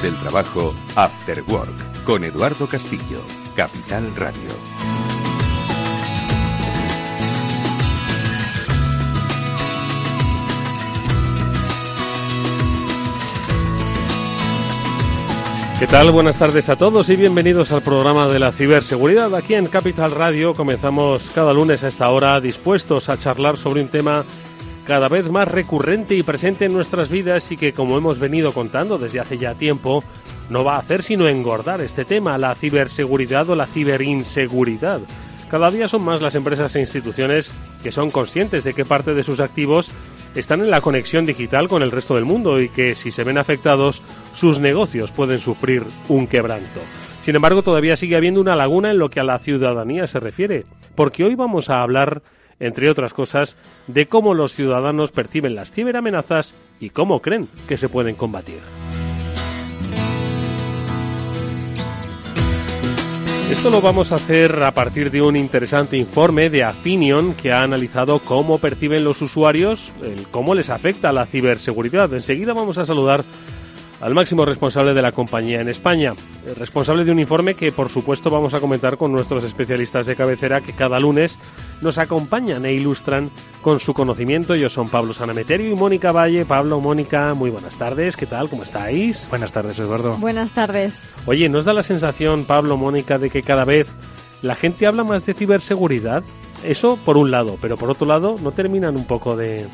Del trabajo, After Work, con Eduardo Castillo, Capital Radio. ¿Qué tal? Buenas tardes a todos y bienvenidos al programa de la ciberseguridad. Aquí en Capital Radio comenzamos cada lunes a esta hora dispuestos a charlar sobre un tema cada vez más recurrente y presente en nuestras vidas y que, como hemos venido contando desde hace ya tiempo, no va a hacer sino engordar este tema, la ciberseguridad o la ciberinseguridad. Cada día son más las empresas e instituciones que son conscientes de que parte de sus activos están en la conexión digital con el resto del mundo y que si se ven afectados, sus negocios pueden sufrir un quebranto. Sin embargo, todavía sigue habiendo una laguna en lo que a la ciudadanía se refiere, porque hoy vamos a hablar entre otras cosas, de cómo los ciudadanos perciben las ciberamenazas y cómo creen que se pueden combatir. Esto lo vamos a hacer a partir de un interesante informe de Afinion que ha analizado cómo perciben los usuarios, el cómo les afecta la ciberseguridad. Enseguida vamos a saludar al máximo responsable de la compañía en España. Responsable de un informe que, por supuesto, vamos a comentar con nuestros especialistas de cabecera que cada lunes nos acompañan e ilustran con su conocimiento. Ellos son Pablo Sanameterio y Mónica Valle. Pablo, Mónica, muy buenas tardes. ¿Qué tal? ¿Cómo estáis? Buenas tardes, Eduardo. Buenas tardes. Oye, ¿nos da la sensación, Pablo, Mónica, de que cada vez la gente habla más de ciberseguridad? Eso por un lado, pero por otro lado, ¿no terminan un poco de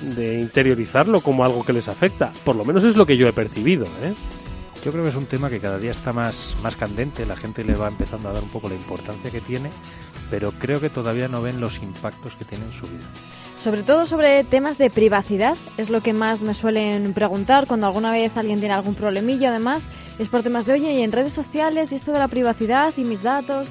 de interiorizarlo como algo que les afecta. Por lo menos es lo que yo he percibido. ¿eh? Yo creo que es un tema que cada día está más, más candente, la gente le va empezando a dar un poco la importancia que tiene, pero creo que todavía no ven los impactos que tiene en su vida. Sobre todo sobre temas de privacidad, es lo que más me suelen preguntar cuando alguna vez alguien tiene algún problemilla, además, es por temas de, oye, y en redes sociales, y esto de la privacidad y mis datos,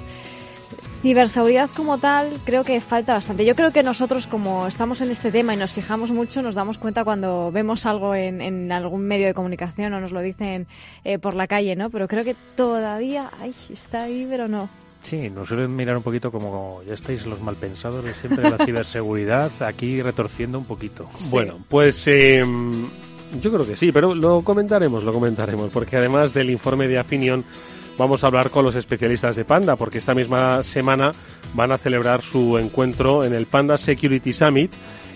Ciberseguridad como tal creo que falta bastante. Yo creo que nosotros como estamos en este tema y nos fijamos mucho, nos damos cuenta cuando vemos algo en, algún medio de comunicación o nos lo dicen eh, por la calle, ¿no? Pero creo que todavía, ay, está ahí, pero no. Sí, nos suelen mirar un poquito como ya estáis los malpensados de siempre de la ciberseguridad, aquí retorciendo un poquito. Bueno, pues em, yo creo que sí, pero lo comentaremos, lo comentaremos, porque además del informe de Afinion vamos a hablar con los especialistas de Panda, porque esta misma semana van a celebrar su encuentro en el Panda Security Summit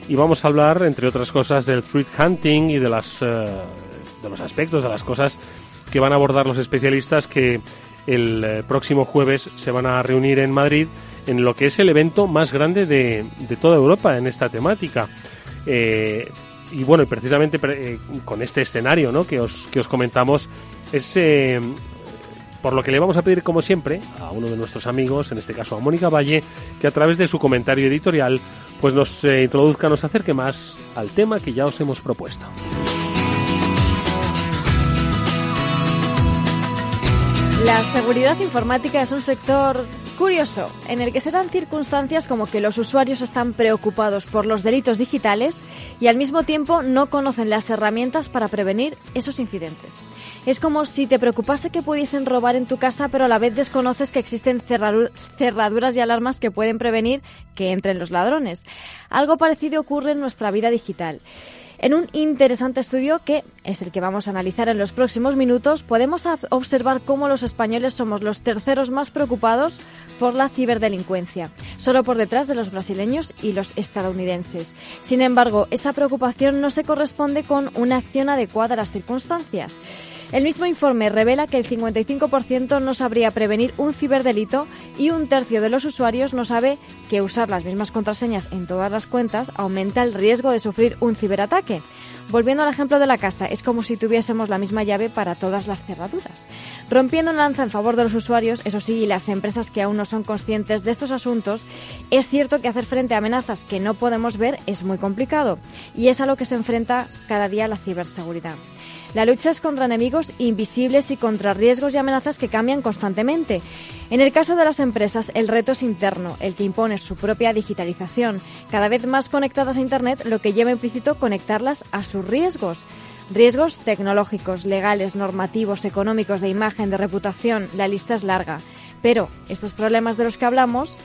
y vamos a hablar, entre otras cosas, del threat hunting y de, las, eh, de los aspectos, de las cosas que van a abordar los especialistas que el eh, próximo jueves se van a reunir en Madrid en lo que es el evento más grande de, de toda Europa en esta temática. Eh, y bueno, y precisamente con este escenario ¿no? que, os, que os comentamos, es por lo que le vamos a pedir, como siempre, a uno de nuestros amigos, en este caso a Mónica Valle, que a través de su comentario editorial, pues nos eh, introduzca, nos acerque más al tema que ya os hemos propuesto. La seguridad informática es un sector curioso, en el que se dan circunstancias como que los usuarios están preocupados por los delitos digitales y al mismo tiempo no conocen las herramientas para prevenir esos incidentes. Es como si te preocupase que pudiesen robar en tu casa, pero a la vez desconoces que existen cerraduras y alarmas que pueden prevenir que entren los ladrones. Algo parecido ocurre en nuestra vida digital. En un interesante estudio que es el que vamos a analizar en los próximos minutos, podemos observar cómo los españoles somos los terceros más preocupados por la ciberdelincuencia, solo por detrás de los brasileños y los estadounidenses. Sin embargo, esa preocupación no se corresponde con una acción adecuada a las circunstancias. El mismo informe revela que el 55% no sabría prevenir un ciberdelito y un tercio de los usuarios no sabe que usar las mismas contraseñas en todas las cuentas aumenta el riesgo de sufrir un ciberataque. Volviendo al ejemplo de la casa, es como si tuviésemos la misma llave para todas las cerraduras. Rompiendo un lanza en favor de los usuarios, eso sí, y las empresas que aún no son conscientes de estos asuntos, es cierto que hacer frente a amenazas que no podemos ver es muy complicado y es a lo que se enfrenta cada día la ciberseguridad. La lucha es contra enemigos invisibles y contra riesgos y amenazas que cambian constantemente. En el caso de las empresas, el reto es interno, el que impone su propia digitalización, cada vez más conectadas a Internet, lo que lleva implícito conectarlas a sus riesgos. Riesgos tecnológicos, legales, normativos, económicos, de imagen, de reputación, la lista es larga. Pero estos problemas de los que hablamos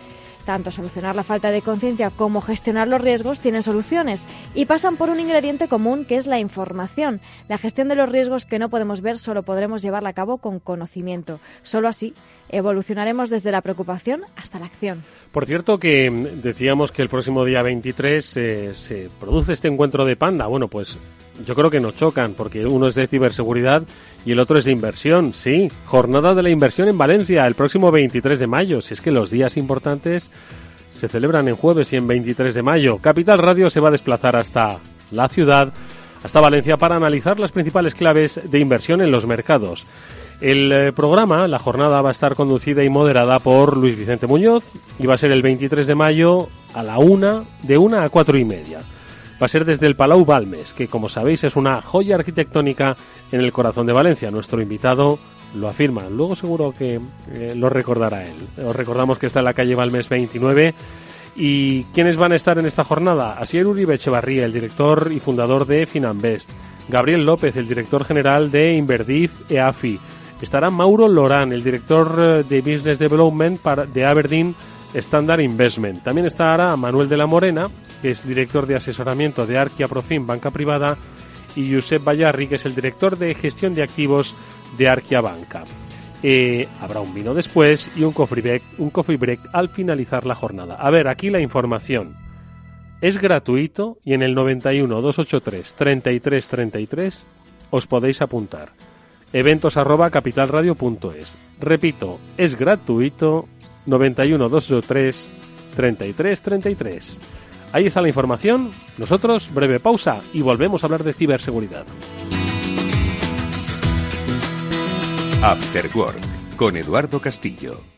tanto solucionar la falta de conciencia como gestionar los riesgos tienen soluciones y pasan por un ingrediente común que es la información. La gestión de los riesgos que no podemos ver solo podremos llevarla a cabo con conocimiento. Solo así evolucionaremos desde la preocupación hasta la acción. Por cierto que mm, decíamos que el próximo día 23 eh, se produce este encuentro de Panda. Bueno, pues yo creo que no chocan porque uno es de ciberseguridad y el otro es de inversión. Sí, jornada de la inversión en Valencia el próximo 23 de mayo. Si es que los días importantes se celebran en jueves y en 23 de mayo. Capital Radio se va a desplazar hasta la ciudad, hasta Valencia, para analizar las principales claves de inversión en los mercados. El eh, programa, la jornada, va a estar conducida y moderada por Luis Vicente Muñoz y va a ser el 23 de mayo a la una, de una a cuatro y media. Va a ser desde el Palau Balmes, que como sabéis es una joya arquitectónica en el corazón de Valencia. Nuestro invitado lo afirma. Luego seguro que eh, lo recordará él. Os recordamos que está en la calle Balmes 29. ¿Y quiénes van a estar en esta jornada? Asier Uribe Echevarría, el director y fundador de Finanbest. Gabriel López, el director general de Inverdif EAFI estará Mauro Lorán, el director eh, de Business Development de Aberdeen Standard Investment. También estará Manuel de la Morena, que es director de asesoramiento de Arquia Profim Banca Privada, y Josep Bayarri, que es el director de gestión de activos de Arquia Banca. Eh, habrá un vino después y un coffee, break, un coffee break al finalizar la jornada. A ver, aquí la información. Es gratuito y en el 91 283 3333 os podéis apuntar eventos arroba capitalradio.es. Repito, es gratuito 91 203 33 33. Ahí está la información. Nosotros, breve pausa y volvemos a hablar de ciberseguridad. After Work con Eduardo Castillo.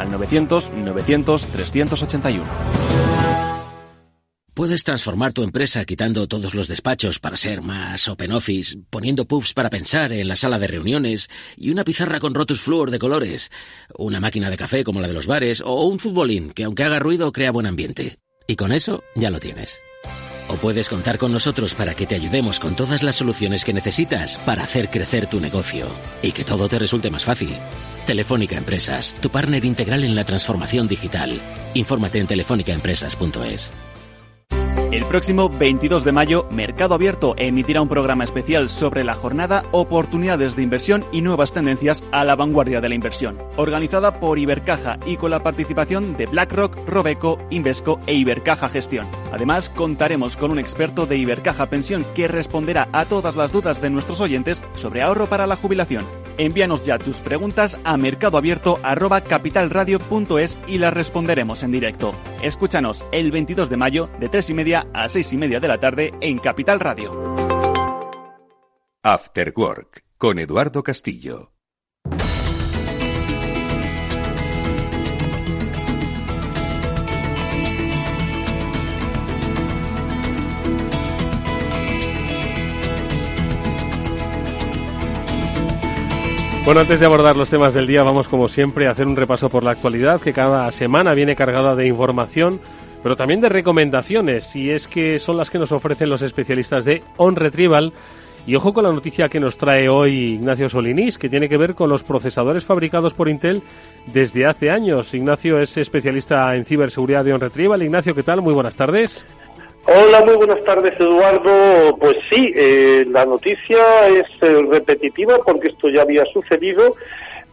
al 900-900-381. Puedes transformar tu empresa quitando todos los despachos para ser más open office, poniendo puffs para pensar en la sala de reuniones y una pizarra con rotus fluor de colores, una máquina de café como la de los bares o un futbolín que aunque haga ruido crea buen ambiente. Y con eso ya lo tienes. O puedes contar con nosotros para que te ayudemos con todas las soluciones que necesitas para hacer crecer tu negocio y que todo te resulte más fácil. Telefónica Empresas, tu partner integral en la transformación digital. Infórmate en telefónicaempresas.es. El próximo 22 de mayo, Mercado Abierto emitirá un programa especial sobre la jornada Oportunidades de Inversión y Nuevas Tendencias a la Vanguardia de la Inversión, organizada por Ibercaja y con la participación de BlackRock, Robeco, Invesco e Ibercaja Gestión. Además, contaremos con un experto de Ibercaja Pensión que responderá a todas las dudas de nuestros oyentes sobre ahorro para la jubilación. Envíanos ya tus preguntas a mercadoabierto.capitalradio.es y las responderemos en directo. Escúchanos el 22 de mayo de 3 y media a seis y media de la tarde en Capital Radio. After Work con Eduardo Castillo. Bueno, antes de abordar los temas del día, vamos como siempre a hacer un repaso por la actualidad que cada semana viene cargada de información pero también de recomendaciones, y es que son las que nos ofrecen los especialistas de On Retrieval Y ojo con la noticia que nos trae hoy Ignacio Solinís, que tiene que ver con los procesadores fabricados por Intel desde hace años. Ignacio es especialista en ciberseguridad de OnRetrieval. Ignacio, ¿qué tal? Muy buenas tardes. Hola, muy buenas tardes, Eduardo. Pues sí, eh, la noticia es eh, repetitiva porque esto ya había sucedido,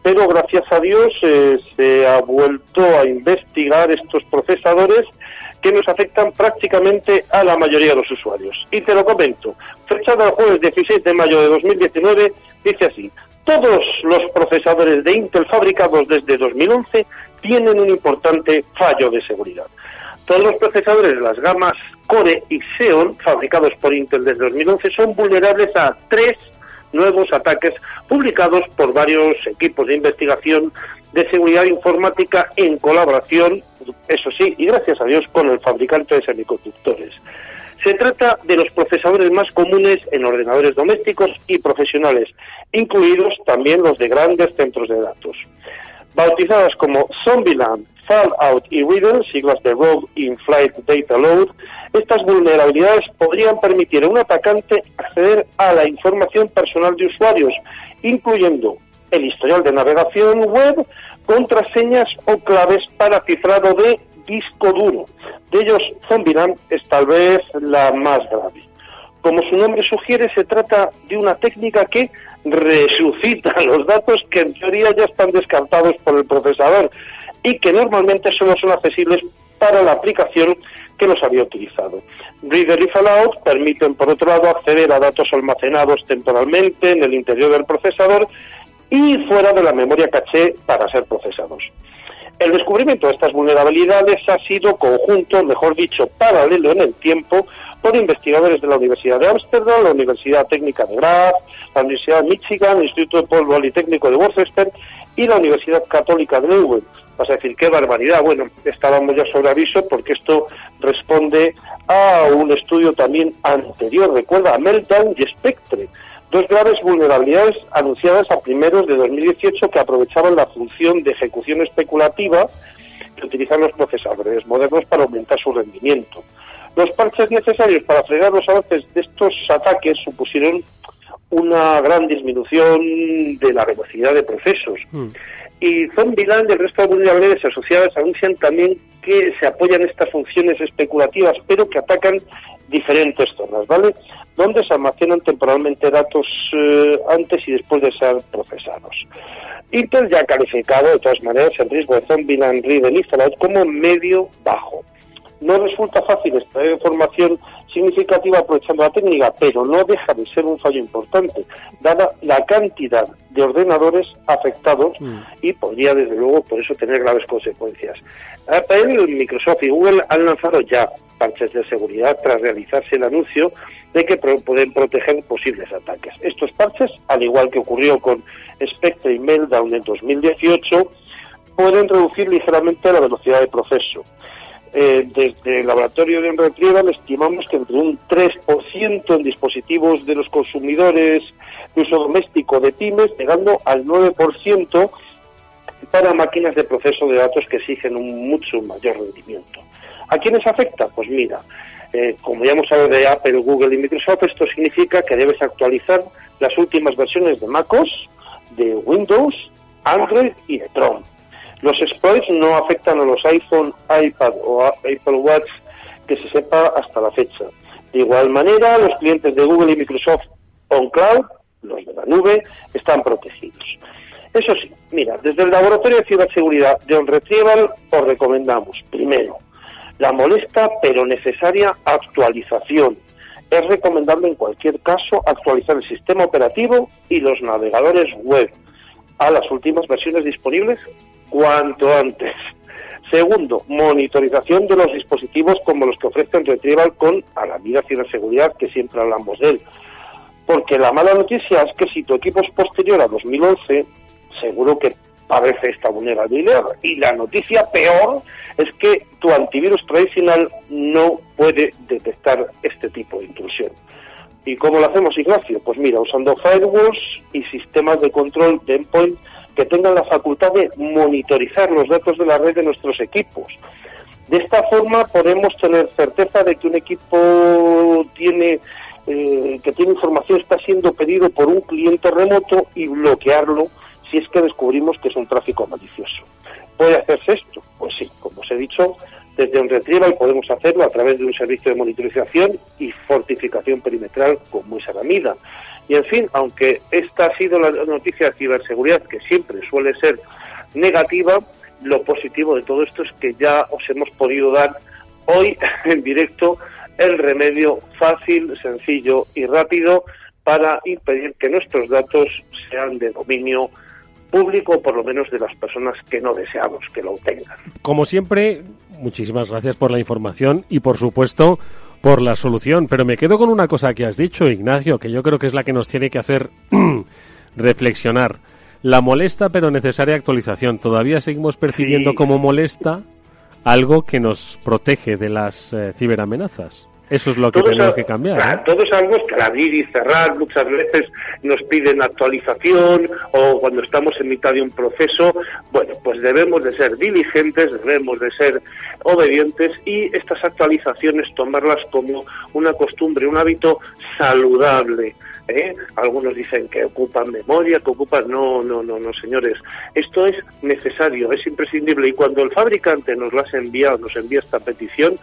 pero gracias a Dios eh, se ha vuelto a investigar estos procesadores que nos afectan prácticamente a la mayoría de los usuarios. Y te lo comento. Fechado el jueves 16 de mayo de 2019, dice así. Todos los procesadores de Intel fabricados desde 2011 tienen un importante fallo de seguridad. Todos los procesadores de las gamas Core y Xeon, fabricados por Intel desde 2011, son vulnerables a tres nuevos ataques publicados por varios equipos de investigación de seguridad informática en colaboración, eso sí, y gracias a Dios, con el fabricante de semiconductores. Se trata de los procesadores más comunes en ordenadores domésticos y profesionales, incluidos también los de grandes centros de datos. Bautizadas como Zombieland, Fallout y Riddle, siglas de Rogue In-Flight Data Load, estas vulnerabilidades podrían permitir a un atacante acceder a la información personal de usuarios, incluyendo el historial de navegación web, contraseñas o claves para cifrado de disco duro. De ellos, Zombieland es tal vez la más grave. Como su nombre sugiere, se trata de una técnica que resucita los datos que en teoría ya están descartados por el procesador, y que normalmente solo son accesibles para la aplicación que los había utilizado. Reader y Fallout permiten, por otro lado, acceder a datos almacenados temporalmente en el interior del procesador y fuera de la memoria caché para ser procesados. El descubrimiento de estas vulnerabilidades ha sido conjunto, mejor dicho, paralelo en el tiempo, por investigadores de la Universidad de Ámsterdam, la Universidad Técnica de Graz, la Universidad de Michigan, el Instituto Politécnico de Worcester y la Universidad Católica de Leuven. Vas a decir, qué barbaridad. Bueno, estábamos ya sobre aviso porque esto responde a un estudio también anterior, recuerda, a Meltdown y Spectre, dos graves vulnerabilidades anunciadas a primeros de 2018 que aprovechaban la función de ejecución especulativa que utilizan los procesadores modernos para aumentar su rendimiento. Los parches necesarios para frenar los avances de estos ataques supusieron una gran disminución de la velocidad de procesos. Mm. Y Zombieland y el resto de vulnerabilidades asociadas anuncian también que se apoyan estas funciones especulativas, pero que atacan diferentes zonas, ¿vale? Donde se almacenan temporalmente datos eh, antes y después de ser procesados. Intel ya ha calificado, de todas maneras, el riesgo de Zombieland, Riven y Fallout como medio bajo. No resulta fácil extraer información significativa aprovechando la técnica, pero no deja de ser un fallo importante, dada la cantidad de ordenadores afectados mm. y podría, desde luego, por eso tener graves consecuencias. Apple, Microsoft y Google han lanzado ya parches de seguridad tras realizarse el anuncio de que pueden proteger posibles ataques. Estos parches, al igual que ocurrió con Spectre y Meltdown en 2018, pueden reducir ligeramente la velocidad de proceso. Eh, desde el laboratorio de Retrieval estimamos que entre un 3% en dispositivos de los consumidores de uso doméstico de pymes, llegando al 9% para máquinas de proceso de datos que exigen un mucho mayor rendimiento. ¿A quiénes afecta? Pues mira, eh, como ya hemos hablado de Apple, Google y Microsoft, esto significa que debes actualizar las últimas versiones de MacOS, de Windows, Android y de Chrome. Los exploits no afectan a los iPhone, iPad o Apple Watch que se sepa hasta la fecha. De igual manera, los clientes de Google y Microsoft on cloud, los de la nube, están protegidos. Eso sí, mira, desde el Laboratorio de Ciberseguridad de OnRetrieval os recomendamos, primero, la molesta pero necesaria actualización. Es recomendable en cualquier caso actualizar el sistema operativo y los navegadores web a las últimas versiones disponibles cuanto antes. Segundo, monitorización de los dispositivos como los que ofrecen Retrieval con a la vida ciberseguridad, que siempre hablamos de él. Porque la mala noticia es que si tu equipo es posterior a 2011, seguro que padece esta vulnerabilidad. Y la noticia peor es que tu antivirus tradicional no puede detectar este tipo de intrusión. ¿Y cómo lo hacemos, Ignacio? Pues mira, usando firewalls y sistemas de control de endpoint que tengan la facultad de monitorizar los datos de la red de nuestros equipos. De esta forma podemos tener certeza de que un equipo tiene eh, que tiene información está siendo pedido por un cliente remoto y bloquearlo si es que descubrimos que es un tráfico malicioso. ¿Puede hacerse esto? Pues sí, como os he dicho, desde un retrieval podemos hacerlo a través de un servicio de monitorización y fortificación perimetral como es Aramida. Y en fin, aunque esta ha sido la noticia de ciberseguridad, que siempre suele ser negativa, lo positivo de todo esto es que ya os hemos podido dar hoy en directo el remedio fácil, sencillo y rápido para impedir que nuestros datos sean de dominio público, por lo menos de las personas que no deseamos que lo tengan. Como siempre, muchísimas gracias por la información y, por supuesto, por la solución. Pero me quedo con una cosa que has dicho, Ignacio, que yo creo que es la que nos tiene que hacer reflexionar. La molesta pero necesaria actualización. Todavía seguimos percibiendo como molesta algo que nos protege de las eh, ciberamenazas. Eso es lo que tenemos que cambiar. Todos sabemos que al abrir y cerrar muchas veces nos piden actualización o cuando estamos en mitad de un proceso, bueno, pues debemos de ser diligentes, debemos de ser obedientes y estas actualizaciones tomarlas como una costumbre, un hábito saludable. ¿eh? Algunos dicen que ocupan memoria, que ocupan... No, no, no, no, señores. Esto es necesario, es imprescindible y cuando el fabricante nos las envía, nos envía esta petición,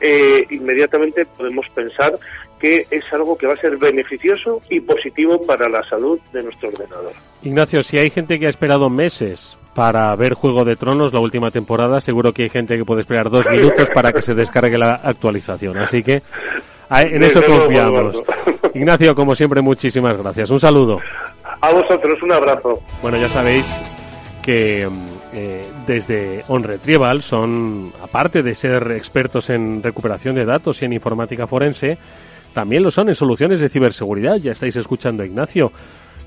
eh, inmediatamente podemos pensar que es algo que va a ser beneficioso y positivo para la salud de nuestro ordenador. Ignacio, si hay gente que ha esperado meses para ver Juego de Tronos la última temporada, seguro que hay gente que puede esperar dos minutos para que se descargue la actualización. Así que en eso confiamos. Ignacio, como siempre, muchísimas gracias. Un saludo. A vosotros, un abrazo. Bueno, ya sabéis que eh, desde OnRetrieval son, aparte de ser expertos en recuperación de datos y en informática forense, también lo son en soluciones de ciberseguridad. Ya estáis escuchando a Ignacio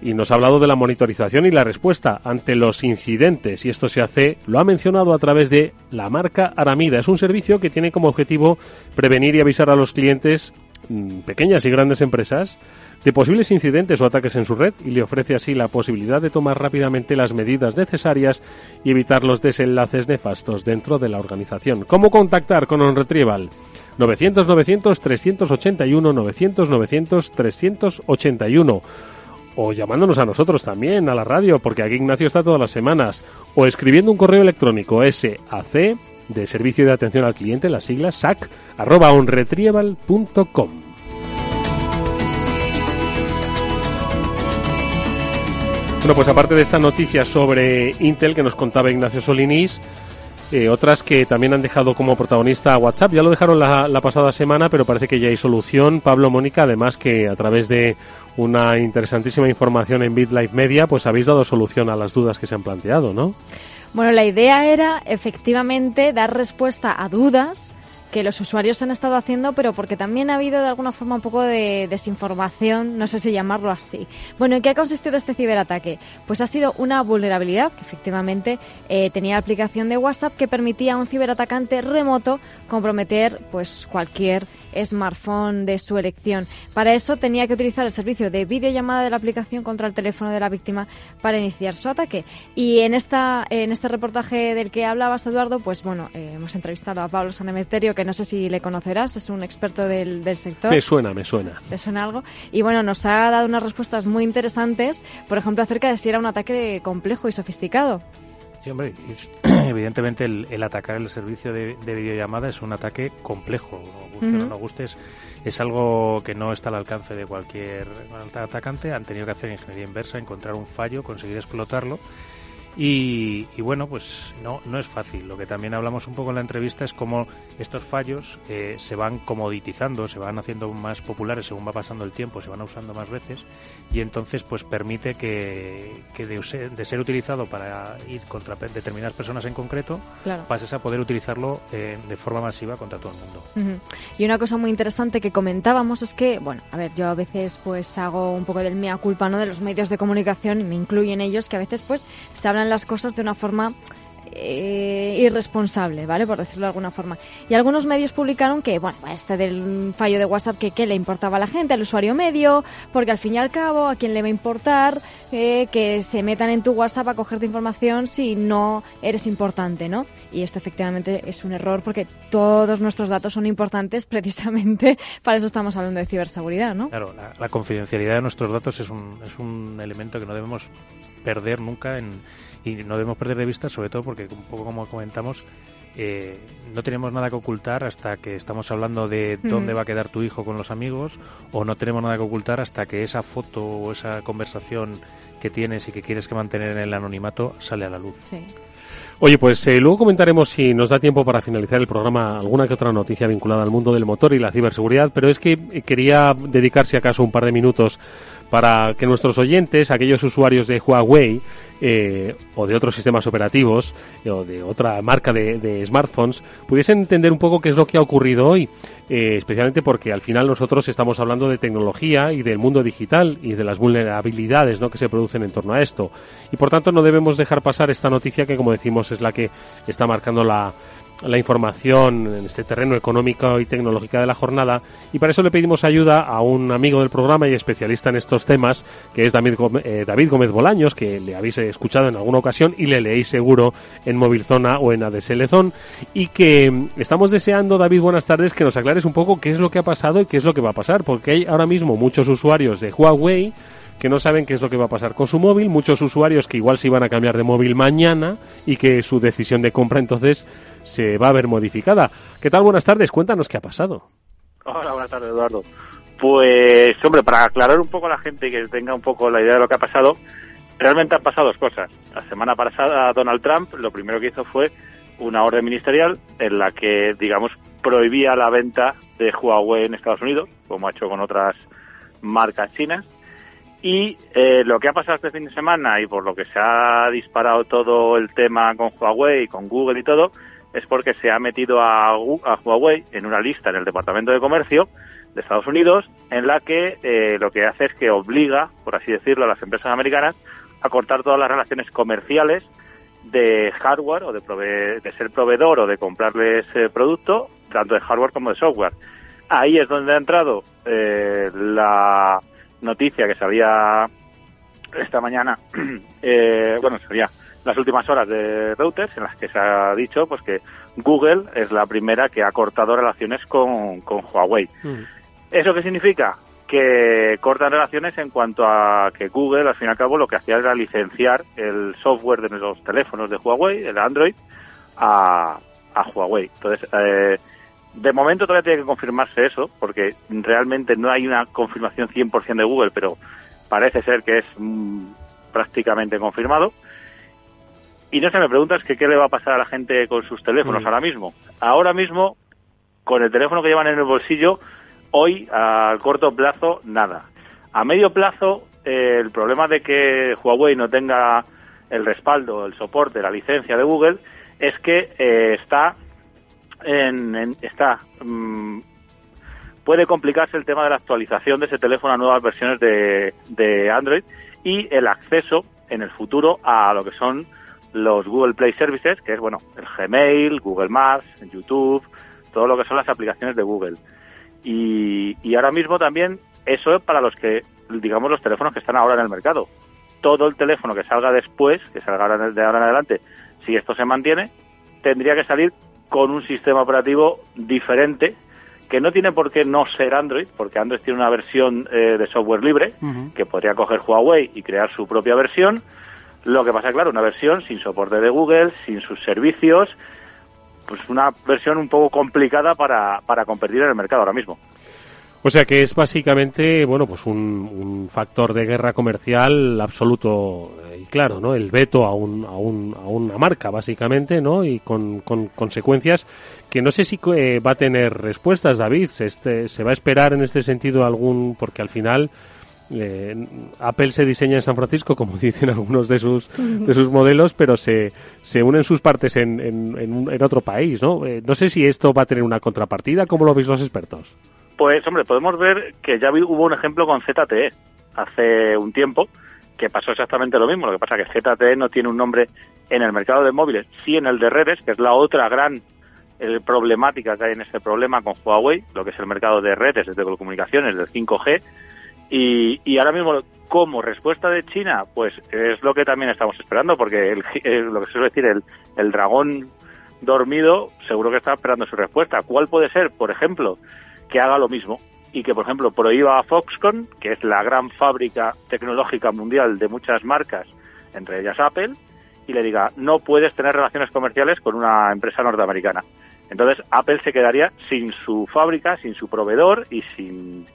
y nos ha hablado de la monitorización y la respuesta ante los incidentes. Y esto se hace, lo ha mencionado a través de la marca Aramida. Es un servicio que tiene como objetivo prevenir y avisar a los clientes, pequeñas y grandes empresas, de posibles incidentes o ataques en su red y le ofrece así la posibilidad de tomar rápidamente las medidas necesarias y evitar los desenlaces nefastos dentro de la organización. ¿Cómo contactar con OnRetrieval? 900 900 381 900 900 381 o llamándonos a nosotros también a la radio porque aquí Ignacio está todas las semanas o escribiendo un correo electrónico SAC de Servicio de Atención al Cliente, las siglas SAC arroba onretrieval.com. Bueno, pues aparte de esta noticia sobre Intel que nos contaba Ignacio Solinis, eh, otras que también han dejado como protagonista a WhatsApp. Ya lo dejaron la, la, pasada semana, pero parece que ya hay solución. Pablo Mónica, además que a través de una interesantísima información en BitLife Media, pues habéis dado solución a las dudas que se han planteado, ¿no? Bueno, la idea era efectivamente dar respuesta a dudas que los usuarios han estado haciendo, pero porque también ha habido de alguna forma un poco de desinformación, no sé si llamarlo así. Bueno, ¿en qué ha consistido este ciberataque? Pues ha sido una vulnerabilidad que efectivamente eh, tenía la aplicación de WhatsApp que permitía a un ciberatacante remoto comprometer pues cualquier smartphone de su elección. Para eso tenía que utilizar el servicio de videollamada de la aplicación contra el teléfono de la víctima para iniciar su ataque. Y en esta en este reportaje del que hablabas, Eduardo, pues bueno, eh, hemos entrevistado a Pablo Sanemeterio, que no sé si le conocerás, es un experto del, del sector. Me suena, me suena. ¿Te suena algo? Y bueno, nos ha dado unas respuestas muy interesantes, por ejemplo, acerca de si era un ataque complejo y sofisticado. Sí, hombre, evidentemente el, atacar el servicio de, videollamada es un ataque complejo. Guste o no guste, es, algo que no está al alcance de cualquier atacante. Han tenido que hacer ingeniería inversa, encontrar un fallo, conseguir explotarlo y, bueno, pues no, no es fácil. Lo que también hablamos un poco en la entrevista es cómo estos fallos eh, se van comoditizando, se van haciendo más populares según va pasando el tiempo, se van usando más veces y entonces pues permite que, que de, ser utilizado para ir contra determinadas personas en concreto, pases a poder utilizarlo eh, de forma masiva contra todo el mundo. Y una cosa muy interesante que comentábamos es que, bueno, a ver, yo a veces pues hago un poco del mea culpa, ¿no? De los medios de comunicación y me incluyen ellos que a veces pues se hablan las cosas de una forma eh, irresponsable, ¿vale? Por decirlo de alguna forma. Y algunos medios publicaron que, bueno, este del fallo de WhatsApp, que qué le importaba a la gente, al usuario medio, porque al fin y al cabo, ¿a quién le va a importar eh, que se metan en tu WhatsApp a cogerte información si no eres importante, ¿no? Y esto efectivamente es un error porque todos nuestros datos son importantes precisamente para eso estamos hablando de ciberseguridad, ¿no? Claro, la, confidencialidad de nuestros datos es un, es un elemento que no debemos perder nunca en y no debemos perder de vista, sobre todo porque, un poco como comentamos, eh, no tenemos nada que ocultar hasta que estamos hablando de dónde va a quedar tu hijo con los amigos o no tenemos nada que ocultar hasta que esa foto o esa conversación que tienes y que quieres que mantener en el anonimato sale a la luz. Oye, pues eh, luego comentaremos si nos da tiempo para finalizar el programa alguna que otra noticia vinculada al mundo del motor y la ciberseguridad, pero es que eh, quería dedicar si acaso un par de minutos para que nuestros oyentes, aquellos usuarios de Huawei eh, o de otros sistemas operativos eh, o de otra marca de, smartphones, pudiesen entender un poco qué es lo que ha ocurrido hoy, eh, especialmente porque al final nosotros estamos hablando de tecnología y del mundo digital y de las vulnerabilidades ¿no? que se producen en torno a esto. Y por tanto no debemos dejar pasar esta noticia que, como decimos, es la que está marcando la, la información en este terreno económico y tecnológica de la jornada. Y para eso le pedimos ayuda a un amigo del programa y especialista en estos temas que es David Gómez, eh, David Gómez Bolaños que le habéis escuchado en alguna ocasión y le leéis seguro en Móvil Zona o en ADSL Zone y que mm, estamos deseando David buenas tardes que nos aclares un poco qué es lo que ha pasado y qué es lo que va a pasar porque hay ahora mismo muchos usuarios de Huawei que no saben qué es lo que va a pasar con su móvil, muchos usuarios que igual se iban a cambiar de móvil mañana y que su decisión de compra entonces se va a ver modificada. ¿Qué tal? Buenas tardes, cuéntanos qué ha pasado. Hola, buenas tardes, Eduardo. Pues, hombre, para aclarar un poco a la gente y que tenga un poco la idea de lo que ha pasado, realmente han pasado dos cosas. La semana pasada Donald Trump lo primero que hizo fue una orden ministerial en la que, digamos, prohibía la venta de Huawei en Estados Unidos, como ha hecho con otras marcas chinas. Y eh, lo que ha pasado este fin de semana y por lo que se ha disparado todo el tema con Huawei, con Google y todo, es porque se ha metido a, Huawei en una lista en el Departamento de Comercio de Estados Unidos en la que eh, lo que hace es que obliga, por así decirlo, a las empresas americanas a cortar todas las relaciones comerciales de hardware o de, de ser proveedor o de comprarles eh, producto, tanto de hardware como de software. Ahí es donde ha entrado eh, la noticia que salía esta mañana, bueno, sería las últimas horas de Reuters en las que se ha dicho pues que Google es la primera que ha cortado relaciones con, con Huawei. Mm. ¿Eso qué significa? Que cortan relaciones en cuanto a que Google, al fin y al cabo, lo que hacía era licenciar el software de los teléfonos de Huawei, el Android, a, a Huawei. Entonces, eh, de momento todavía tiene que confirmarse eso, porque realmente no hay una confirmación 100% de Google, pero parece ser que es mm, prácticamente confirmado. Y no se me preguntas que qué le va a pasar a la gente con sus teléfonos mm. ahora mismo. Ahora mismo, con el teléfono que llevan en el bolsillo, hoy, al corto plazo, nada. A medio plazo, eh, el problema de que Huawei no tenga el respaldo, el soporte, la licencia de Google, es que eh, está en, está mm, puede complicarse el tema de la actualización de ese teléfono a nuevas versiones de, de Android y el acceso en el futuro a lo que son los Google Play Services, que es bueno, el Gmail, Google Maps, YouTube, todo lo que son las aplicaciones de Google. Y, y ahora mismo también eso es para los que, digamos, los teléfonos que están ahora en el mercado. Todo el teléfono que salga después, que salga de ahora en adelante, si esto se mantiene, tendría que salir con un sistema operativo diferente que no tiene por qué no ser Android, porque Android tiene una versión eh, de software libre que podría coger Huawei y crear su propia versión, lo que pasa, claro, una versión sin soporte de Google, sin sus servicios, pues una versión un poco complicada para, para competir en el mercado ahora mismo. O sea que es básicamente, bueno, pues un, factor de guerra comercial absoluto y claro, ¿no? El veto a, un, a, un, a una marca, básicamente, ¿no? Y con, con consecuencias que no sé si eh, va a tener respuestas, David. Este, ¿Se va a esperar en este sentido algún, porque al final eh, Apple se diseña en San Francisco, como dicen algunos de sus, de sus modelos, pero se, se unen sus partes en, en, otro país, ¿no? Eh, no sé si esto va a tener una contrapartida, ¿cómo lo veis los expertos? Pues, hombre, podemos ver que ya hubo un ejemplo con ZTE hace un tiempo, que pasó exactamente lo mismo. Lo que pasa es que ZTE no tiene un nombre en el mercado de móviles, sí en el de redes, que es la otra gran eh, problemática que hay en este problema con Huawei, lo que es el mercado de redes, de telecomunicaciones, del 5G. Y, y ahora mismo, como respuesta de China, pues es lo que también estamos esperando, porque el, lo que se suele decir, el, el dragón dormido seguro que está esperando su respuesta. ¿Cuál puede ser? Por ejemplo, que haga lo mismo y que, por ejemplo, prohíba a Foxconn, que es la gran fábrica tecnológica mundial de muchas marcas, entre ellas Apple, y le diga, no puedes tener relaciones comerciales con una empresa norteamericana. Entonces, Apple se quedaría sin su fábrica, sin su proveedor y sin,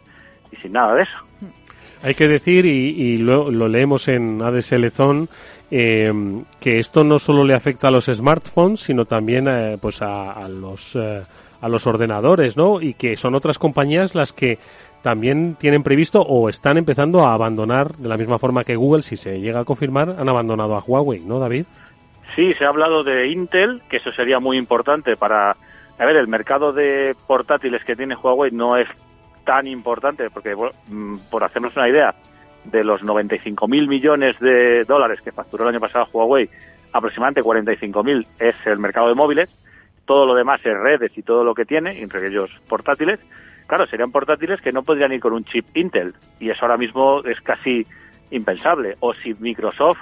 y sin nada de eso. Hay que decir, y, lo, leemos en ADSL Zone, eh, que esto no solo le afecta a los smartphones, sino también eh, pues a, los, eh, a los ordenadores, ¿no? Y que son otras compañías las que también tienen previsto o están empezando a abandonar, de la misma forma que Google, si se llega a confirmar, han abandonado a Huawei, ¿no, David? Sí, se ha hablado de Intel, que eso sería muy importante para... A ver, el mercado de portátiles que tiene Huawei no es tan importante, porque mm, por hacernos una idea, de los 95 mil millones de dólares que facturó el año pasado Huawei, aproximadamente 45 mil es el mercado de móviles, todo lo demás es redes y todo lo que tiene, entre ellos portátiles. Claro, serían portátiles que no podrían ir con un chip Intel, y eso ahora mismo es casi impensable. O si Microsoft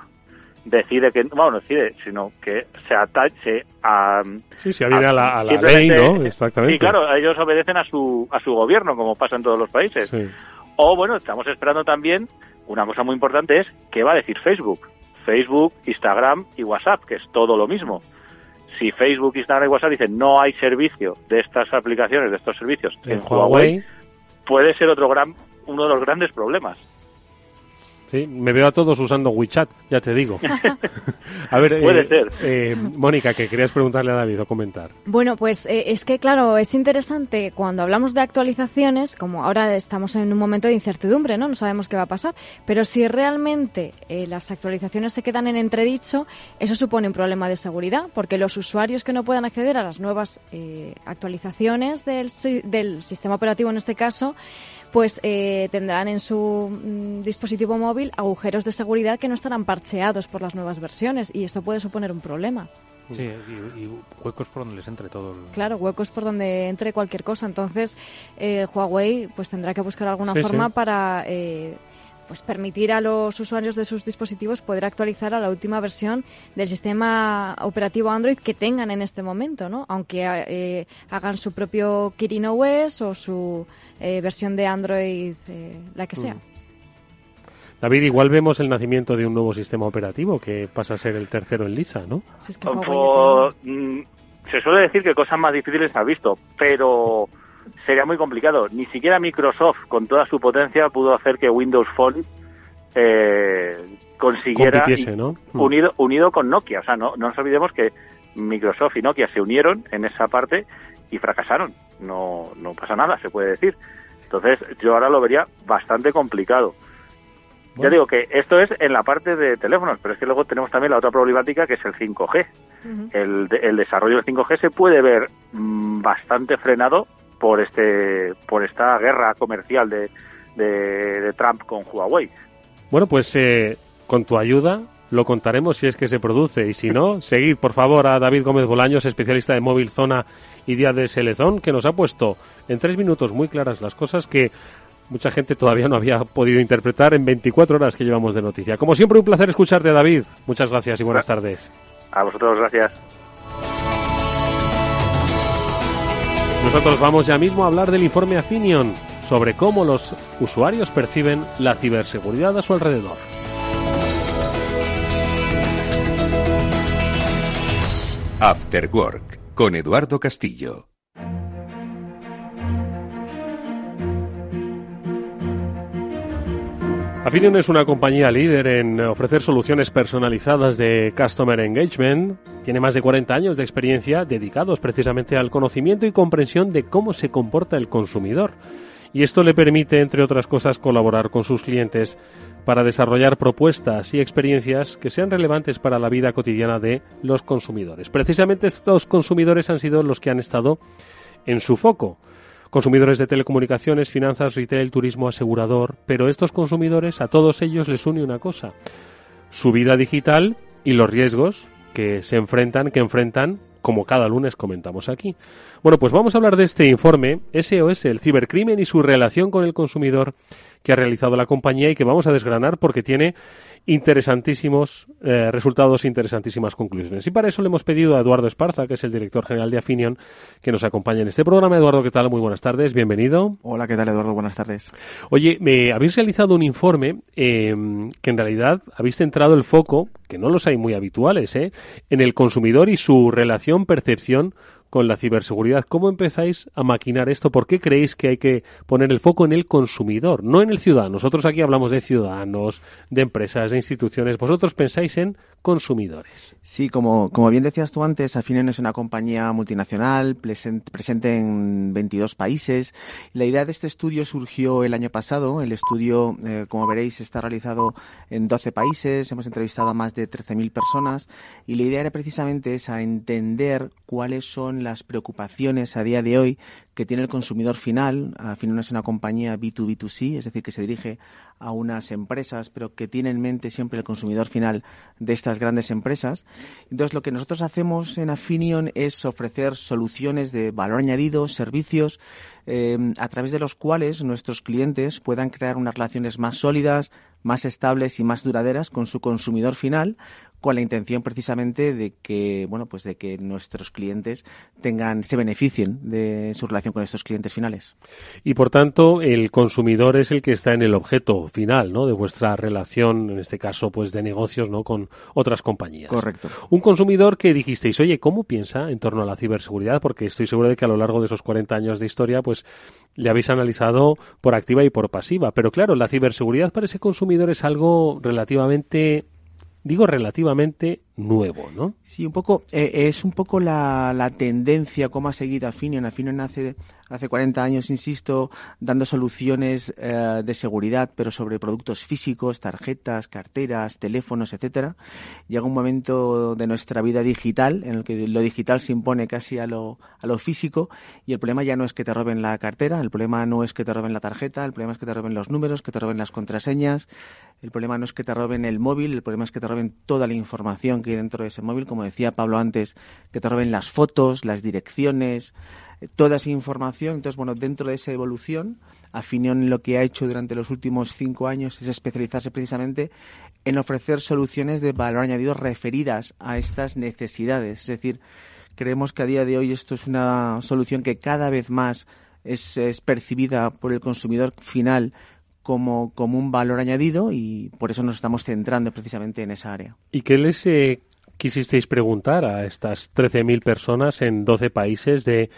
decide que, bueno, no decide, sino que se atache a... Sí, se adhiere a, la, ley, ¿no? Exactamente. Y claro, ellos obedecen a su, a su gobierno, como pasa en todos los países. O, bueno, estamos esperando también, una cosa muy importante es, ¿qué va a decir Facebook? Facebook, Instagram y WhatsApp, que es todo lo mismo. Si Facebook, Instagram y WhatsApp dicen no hay servicio de estas aplicaciones, de estos servicios en, Huawei, puede ser otro gran, uno de los grandes problemas. Sí, me veo a todos usando WeChat, ya te digo. a ver, Puede eh, ser. Eh, Mónica, que querías preguntarle a David o comentar. Bueno, pues eh, es que, claro, es interesante cuando hablamos de actualizaciones, como ahora estamos en un momento de incertidumbre, ¿no? No sabemos qué va a pasar, pero si realmente las actualizaciones se quedan en entredicho, eso supone un problema de seguridad, porque los usuarios que no puedan acceder a las nuevas actualizaciones del, del sistema operativo, en este caso, pues eh, tendrán en su mm, dispositivo móvil agujeros de seguridad que no estarán parcheados por las nuevas versiones y esto puede suponer un problema. Sí, y, huecos por donde les entre todo. Claro, huecos por donde entre cualquier cosa. Entonces, eh, Huawei pues tendrá que buscar alguna forma para eh, pues permitir a los usuarios de sus dispositivos poder actualizar a la última versión del sistema operativo Android que tengan en este momento, ¿no? Aunque eh, hagan su propio Kirin OS o su eh, versión de Android, eh, la que sea. Mm. David, igual vemos el nacimiento de un nuevo sistema operativo que pasa a ser el tercero en lisa, ¿no? Mm, se suele decir que cosas más difíciles se ha visto, pero sería muy complicado. Ni siquiera Microsoft, con toda su potencia, pudo hacer que Windows Phone eh, consiguiera ¿no? Mm. unido unido con Nokia. O sea, no, no nos olvidemos que Microsoft y Nokia se unieron en esa parte y fracasaron. No, no pasa nada, se puede decir. Entonces, yo ahora lo vería bastante complicado. Ya digo que esto es en la parte de teléfonos, pero es que luego tenemos también la otra problemática que es el 5G. el, el, desarrollo del 5G se puede ver mm, bastante frenado por este por esta guerra comercial de, de, Trump con Huawei. Bueno, pues eh, con tu ayuda lo contaremos si es que se produce y si no, seguid por favor a David Gómez Bolaños, especialista de móvil zona y día de Selezón, que nos ha puesto en tres minutos muy claras las cosas que mucha gente todavía no había podido interpretar en 24 horas que llevamos de noticia. Como siempre, un placer escucharte, David. Muchas gracias y buenas tardes. A vosotros, gracias. Nosotros vamos ya mismo a hablar del informe Afinion sobre cómo los usuarios perciben la ciberseguridad a su alrededor. After Work con Eduardo Castillo. Afinion es una compañía líder en ofrecer soluciones personalizadas de Customer Engagement. Tiene más de 40 años de experiencia dedicados precisamente al conocimiento y comprensión de cómo se comporta el consumidor. Y esto le permite, entre otras cosas, colaborar con sus clientes para desarrollar propuestas y experiencias que sean relevantes para la vida cotidiana de los consumidores. Precisamente estos consumidores han sido los que han estado en su foco consumidores de telecomunicaciones, finanzas, retail, turismo, asegurador, pero estos consumidores a todos ellos les une una cosa, su vida digital y los riesgos que se enfrentan, que enfrentan, como cada lunes comentamos aquí. Bueno, pues vamos a hablar de este informe SOS, el cibercrimen y su relación con el consumidor que ha realizado la compañía y que vamos a desgranar porque tiene interesantísimos eh, resultados, interesantísimas conclusiones. Y para eso le hemos pedido a Eduardo Esparza, que es el director general de Afinion, que nos acompañe en este programa. Eduardo, ¿qué tal? Muy buenas tardes, bienvenido. Hola, ¿qué tal, Eduardo? Buenas tardes. Oye, me habéis realizado un informe eh, que en realidad habéis centrado el foco, que no los hay muy habituales, ¿eh? en el consumidor y su relación, percepción con la ciberseguridad. ¿Cómo empezáis a maquinar esto? ¿Por qué creéis que hay que poner el foco en el consumidor, no en el ciudadano? Nosotros aquí hablamos de ciudadanos, de empresas, de instituciones. Vosotros pensáis en consumidores. Sí, como, como bien decías tú antes, Afinen es una compañía multinacional presente en 22 países. La idea de este estudio surgió el año pasado. El estudio, eh, como veréis, está realizado en 12 países. Hemos entrevistado a más de 13.000 personas y la idea era precisamente esa, entender cuáles son las preocupaciones a día de hoy que tiene el consumidor final. Al es una compañía B2B2C, es decir, que se dirige a unas empresas, pero que tiene en mente siempre el consumidor final de estas grandes empresas. Entonces, lo que nosotros hacemos en Affinion es ofrecer soluciones de valor añadido, servicios, eh, a través de los cuales nuestros clientes puedan crear unas relaciones más sólidas, más estables y más duraderas con su consumidor final, con la intención precisamente de que, bueno, pues de que nuestros clientes tengan, se beneficien de su relación con estos clientes finales. Y por tanto, el consumidor es el que está en el objeto final, ¿no? De vuestra relación, en este caso, pues de negocios, ¿no? Con otras compañías. Correcto. Un consumidor que dijisteis, oye, ¿cómo piensa en torno a la ciberseguridad? Porque estoy seguro de que a lo largo de esos 40 años de historia, pues le habéis analizado por activa y por pasiva. Pero claro, la ciberseguridad para ese consumidor es algo relativamente digo relativamente nuevo, ¿no? Sí, un poco, eh, es un poco la, la tendencia, cómo ha seguido Afinion. Afinion hace, hace 40 años, insisto, dando soluciones eh, de seguridad, pero sobre productos físicos, tarjetas, carteras, teléfonos, etcétera. Llega un momento de nuestra vida digital en el que lo digital se impone casi a lo, a lo físico y el problema ya no es que te roben la cartera, el problema no es que te roben la tarjeta, el problema es que te roben los números, que te roben las contraseñas, el problema no es que te roben el móvil, el problema es que te roben toda la información que dentro de ese móvil, como decía Pablo antes, que te roben las fotos, las direcciones, eh, toda esa información. Entonces, bueno, dentro de esa evolución, Afinion lo que ha hecho durante los últimos cinco años es especializarse precisamente en ofrecer soluciones de valor añadido referidas a estas necesidades. Es decir, creemos que a día de hoy esto es una solución que cada vez más es percibida por el consumidor final como, como un valor añadido y por eso nos estamos centrando precisamente en esa área. ¿Y qué les eh, quisisteis preguntar a estas 13.000 personas en 12 países de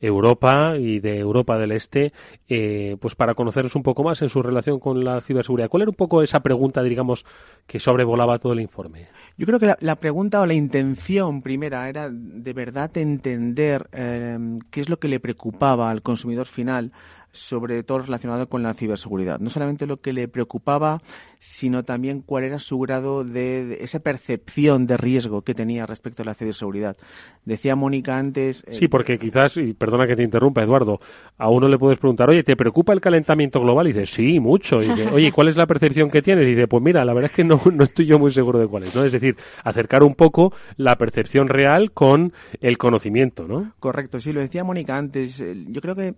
Europa y de Europa del Este, eh, pues para conocerles un poco más en su relación con la ciberseguridad. ¿Cuál era un poco esa pregunta, digamos, que sobrevolaba todo el informe? Yo creo que la, pregunta o la intención primera era de verdad entender eh, qué es lo que le preocupaba al consumidor final sobre todo relacionado con la ciberseguridad. No solamente lo que le preocupaba, sino también cuál era su grado de, esa percepción de riesgo que tenía respecto a la ciberseguridad. Decía Mónica antes. Eh, sí, porque quizás, y perdona que te interrumpa, Eduardo, a uno le puedes preguntar, oye, ¿te preocupa el calentamiento global? Y dice, sí, mucho. Y dice, oye, ¿cuál es la percepción que tienes? Y dice, pues mira, la verdad es que no, no estoy yo muy seguro de cuál es, ¿no? Es decir, acercar un poco la percepción real con el conocimiento, ¿no? Correcto, sí, lo decía Mónica antes. Yo creo que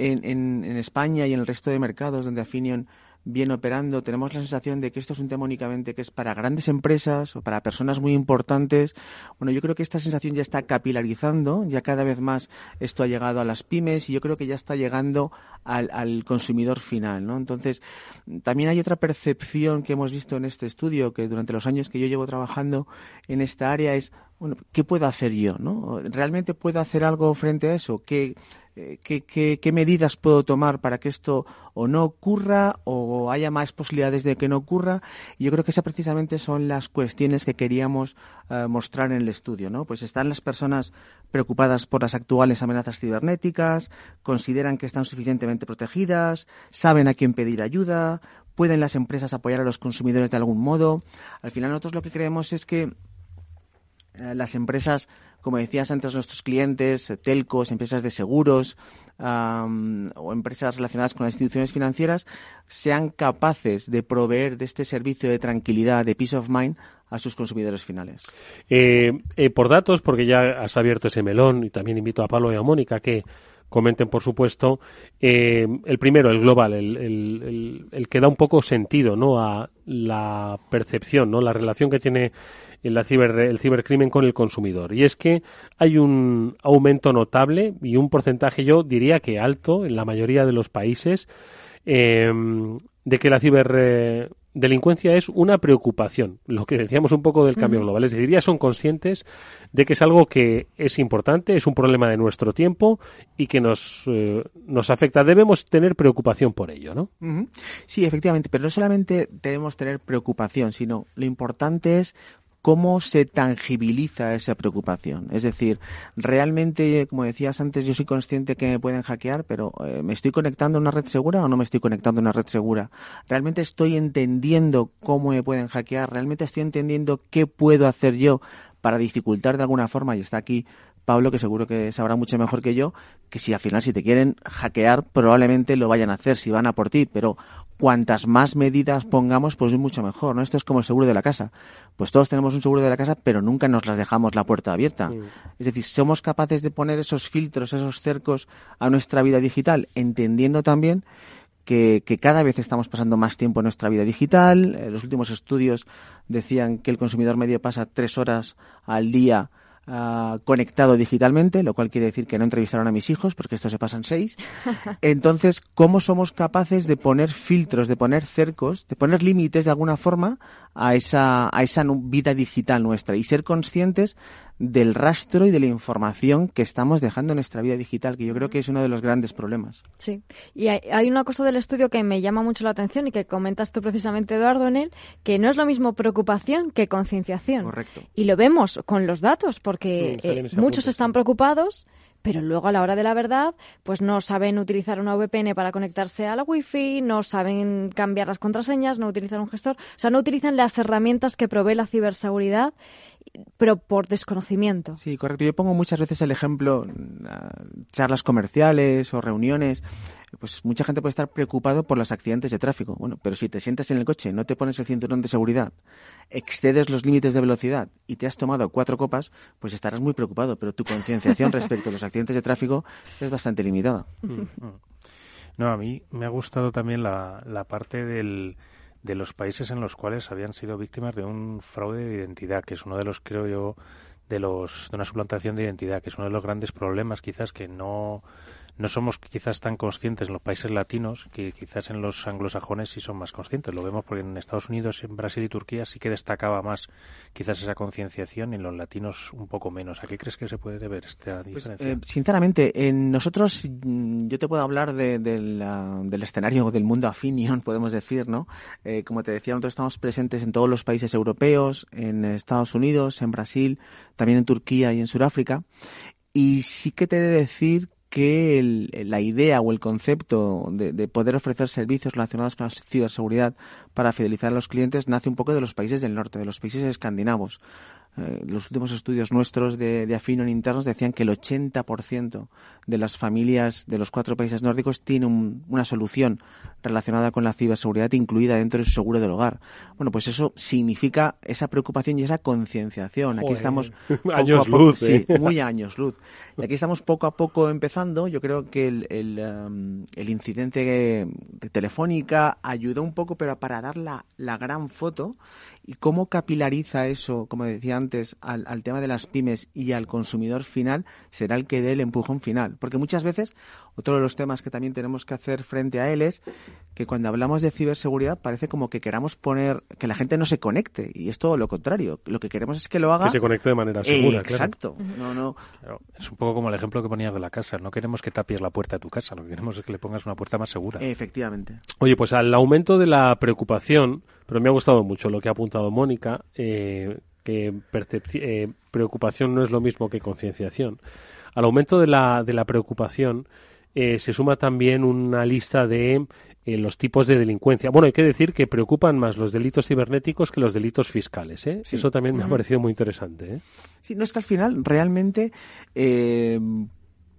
en, en, España y en el resto de mercados donde Afinion viene operando, tenemos la sensación de que esto es un tema únicamente que es para grandes empresas o para personas muy importantes. Bueno, yo creo que esta sensación ya está capilarizando, ya cada vez más esto ha llegado a las pymes y yo creo que ya está llegando al, al consumidor final, ¿no? Entonces, también hay otra percepción que hemos visto en este estudio, que durante los años que yo llevo trabajando en esta área es, bueno, ¿qué puedo hacer yo, no? ¿Realmente puedo hacer algo frente a eso? ¿Qué, eh, qué, medidas puedo tomar para que esto o no ocurra o haya más posibilidades de que no ocurra. Y yo creo que esas precisamente son las cuestiones que queríamos eh, mostrar en el estudio. ¿no? Pues están las personas preocupadas por las actuales amenazas cibernéticas, consideran que están suficientemente protegidas, saben a quién pedir ayuda, pueden las empresas apoyar a los consumidores de algún modo. Al final nosotros lo que creemos es que las empresas, como decías antes, nuestros clientes, telcos, empresas de seguros o empresas relacionadas con las instituciones financieras, sean capaces de proveer de este servicio de tranquilidad, de peace of mind, a sus consumidores finales. Eh, eh, por datos, porque ya has abierto ese melón y también invito a Pablo y a Mónica que comenten, por supuesto. el primero, el global, el, el, el, que da un poco sentido ¿no? a la percepción, ¿no? la relación que tiene el, ciber, el cibercrimen con el consumidor. Y es que hay un aumento notable y un porcentaje, yo diría que alto, en la mayoría de los países, eh, de que la ciberdelincuencia es una preocupación, lo que decíamos un poco del cambio global. Es decir, ya son conscientes de que es algo que es importante, es un problema de nuestro tiempo y que nos, eh, nos afecta. Debemos tener preocupación por ello, ¿no? Sí, efectivamente, pero no solamente debemos tener preocupación, sino lo importante es cómo se tangibiliza esa preocupación. Es decir, realmente, como decías antes, yo soy consciente que me pueden hackear, pero eh, ¿me estoy conectando a una red segura o no me estoy conectando a una red segura? ¿Realmente estoy entendiendo cómo me pueden hackear? ¿Realmente estoy entendiendo qué puedo hacer yo para dificultar de alguna forma? Y está aquí Pablo, que seguro que sabrá mucho mejor que yo, que si al final si te quieren hackear, probablemente lo vayan a hacer, si van a por ti, pero cuantas más medidas pongamos, pues es mucho mejor, ¿no? Esto es como el seguro de la casa. Pues todos tenemos un seguro de la casa, pero nunca nos las dejamos la puerta abierta. Es decir, somos capaces de poner esos filtros, esos cercos a nuestra vida digital, entendiendo también que, que, cada vez estamos pasando más tiempo en nuestra vida digital. Eh, los últimos estudios decían que el consumidor medio pasa tres horas al día Ah, conectado digitalmente, lo cual quiere decir que no entrevistaron a mis hijos, porque esto se pasan seis. Entonces, ¿cómo somos capaces de poner filtros, de poner cercos, de poner límites de alguna forma a esa, a esa vida digital nuestra y ser conscientes del rastro y de la información que estamos dejando en nuestra vida digital, que yo creo que es uno de los grandes problemas. Sí, y hay, una cosa del estudio que me llama mucho la atención y que comentas tú precisamente, Eduardo, en él, que no es lo mismo preocupación que concienciación. Correcto. Y lo vemos con los datos, porque eh, muchos están preocupados pero luego a la hora de la verdad, pues no saben utilizar una VPN para conectarse a la Wi-Fi, no saben cambiar las contraseñas, no utilizan un gestor, o sea, no utilizan las herramientas que provee la ciberseguridad, pero por desconocimiento. Sí, correcto. Yo pongo muchas veces el ejemplo, charlas comerciales o reuniones pues mucha gente puede estar preocupado por los accidentes de tráfico. Bueno, pero si te sientas en el coche, no te pones el cinturón de seguridad, excedes los límites de velocidad y te has tomado cuatro copas, pues estarás muy preocupado. Pero tu concienciación respecto a los accidentes de tráfico es bastante limitada. Mm, mm. No, a mí me ha gustado también la, la parte del, de los países en los cuales habían sido víctimas de un fraude de identidad, que es uno de los, creo yo, de los de una suplantación de identidad, que es uno de los grandes problemas quizás que no no somos quizás tan conscientes en los países latinos que quizás en los anglosajones sí son más conscientes. Lo vemos porque en Estados Unidos, en Brasil y Turquía sí que destacaba más quizás esa concienciación y en los latinos un poco menos. ¿A qué crees que se puede deber esta pues, diferencia? Eh, sinceramente, en nosotros mm, yo te puedo hablar de, del escenario del mundo afinion, podemos decir, ¿no? Eh, como te decía, nosotros estamos presentes en todos los países europeos, en Estados Unidos, en Brasil, también en Turquía y en Sudáfrica. Y sí que te he de decir que la idea o el concepto de, poder ofrecer servicios relacionados con la ciberseguridad para fidelizar a los clientes nace un poco de los países del norte, de los países escandinavos. Eh, los últimos estudios nuestros de, de en internos decían que el 80% de las familias de los cuatro países nórdicos tienen una solución relacionada con la ciberseguridad incluida dentro de su seguro del hogar. Bueno, pues eso significa esa preocupación y esa concienciación. Aquí estamos años luz, sí, ¿eh? muy años luz. Y aquí estamos poco a poco empezando. Yo creo que el, el, um, incidente de Telefónica ayudó un poco, pero para dar la, la gran foto y cómo capilariza eso, como decía antes, al, tema de las pymes y al consumidor final, será el que dé el empujón final. Porque muchas veces otro de los temas que también tenemos que hacer frente a él es que cuando hablamos de ciberseguridad parece como que queramos poner que la gente no se conecte y es todo lo contrario. Lo que queremos es que lo haga. Que se conecte de manera segura. exacto. No, no. es un poco como el ejemplo que ponías de la casa. No queremos que tapies la puerta de tu casa. Lo que queremos es que le pongas una puerta más segura. Efectivamente. Oye, pues al aumento de la preocupación, pero me ha gustado mucho lo que ha apuntado Mónica, eh, que eh, preocupación no es lo mismo que concienciación. Al aumento de la, de la preocupación, eh, se suma también una lista de eh, los tipos de delincuencia. Bueno, hay que decir que preocupan más los delitos cibernéticos que los delitos fiscales. ¿eh? Eso también me ha parecido muy interesante. ¿eh? Sí, no es que al final realmente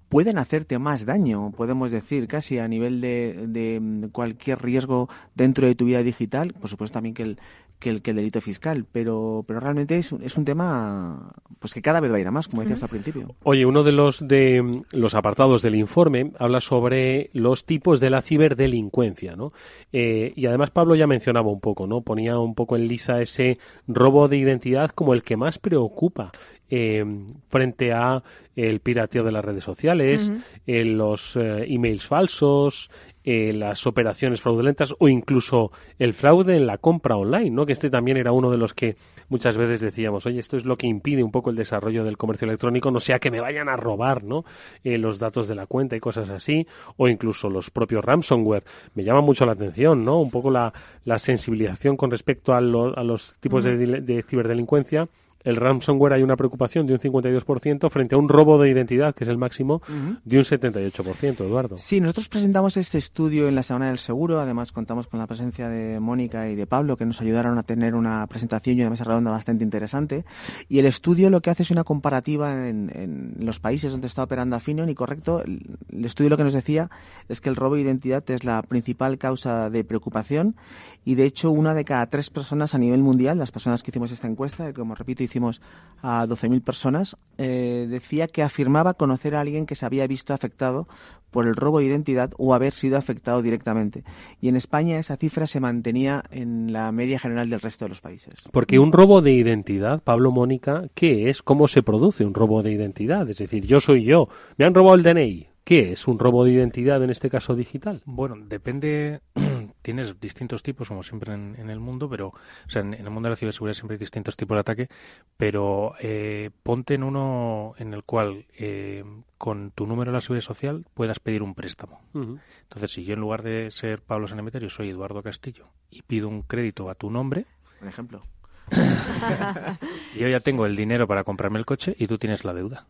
pueden hacerte más daño, podemos decir, casi a nivel de, de, cualquier riesgo dentro de tu vida digital. Por supuesto también que el, que el, que el delito fiscal, pero, pero realmente es, es un tema pues que cada vez va a ir a más, como decías al principio. Oye, uno de los de los apartados del informe habla sobre los tipos de la ciberdelincuencia, ¿no? Eh, y además Pablo ya mencionaba un poco, ¿no? Ponía un poco en lisa ese robo de identidad como el que más preocupa eh, frente a el pirateo de las redes sociales, eh, los eh, emails falsos, eh, las operaciones fraudulentas o incluso el fraude en la compra online, ¿no? Que este también era uno de los que muchas veces decíamos, oye, esto es lo que impide un poco el desarrollo del comercio electrónico, no sea que me vayan a robar, ¿no? Eh, los datos de la cuenta y cosas así, o incluso los propios ransomware. Me llama mucho la atención, ¿no? Un poco la, la sensibilización con respecto a, a los tipos de, de ciberdelincuencia el ransomware hay una preocupación de un 52% frente a un robo de identidad, que es el máximo, de un 78%, Eduardo. Sí, nosotros presentamos este estudio en la Semana del Seguro, además contamos con la presencia de Mónica y de Pablo, que nos ayudaron a tener una presentación y una mesa redonda bastante interesante. Y el estudio lo que hace es una comparativa en, los países donde está operando Afinion y correcto, el, el estudio lo que nos decía es que el robo de identidad es la principal causa de preocupación y de hecho una de cada tres personas a nivel mundial, las personas que hicimos esta encuesta, como repito, hicimos a 12.000 personas, eh, decía que afirmaba conocer a alguien que se había visto afectado por el robo de identidad o haber sido afectado directamente. Y en España esa cifra se mantenía en la media general del resto de los países. Porque un robo de identidad, Pablo Mónica, ¿qué es? ¿Cómo se produce un robo de identidad? Es decir, yo soy yo, me han robado el DNI. ¿Qué es un robo de identidad en este caso digital? Bueno, depende tienes distintos tipos, como siempre en, el mundo, pero, o sea, en, el mundo de la ciberseguridad siempre hay distintos tipos de ataque, pero eh, ponte en uno en el cual eh, con tu número de la seguridad social puedas pedir un préstamo. Entonces, si yo en lugar de ser Pablo Sanemeterio soy Eduardo Castillo y pido un crédito a tu nombre, por ejemplo, yo ya tengo el dinero para comprarme el coche y tú tienes la deuda.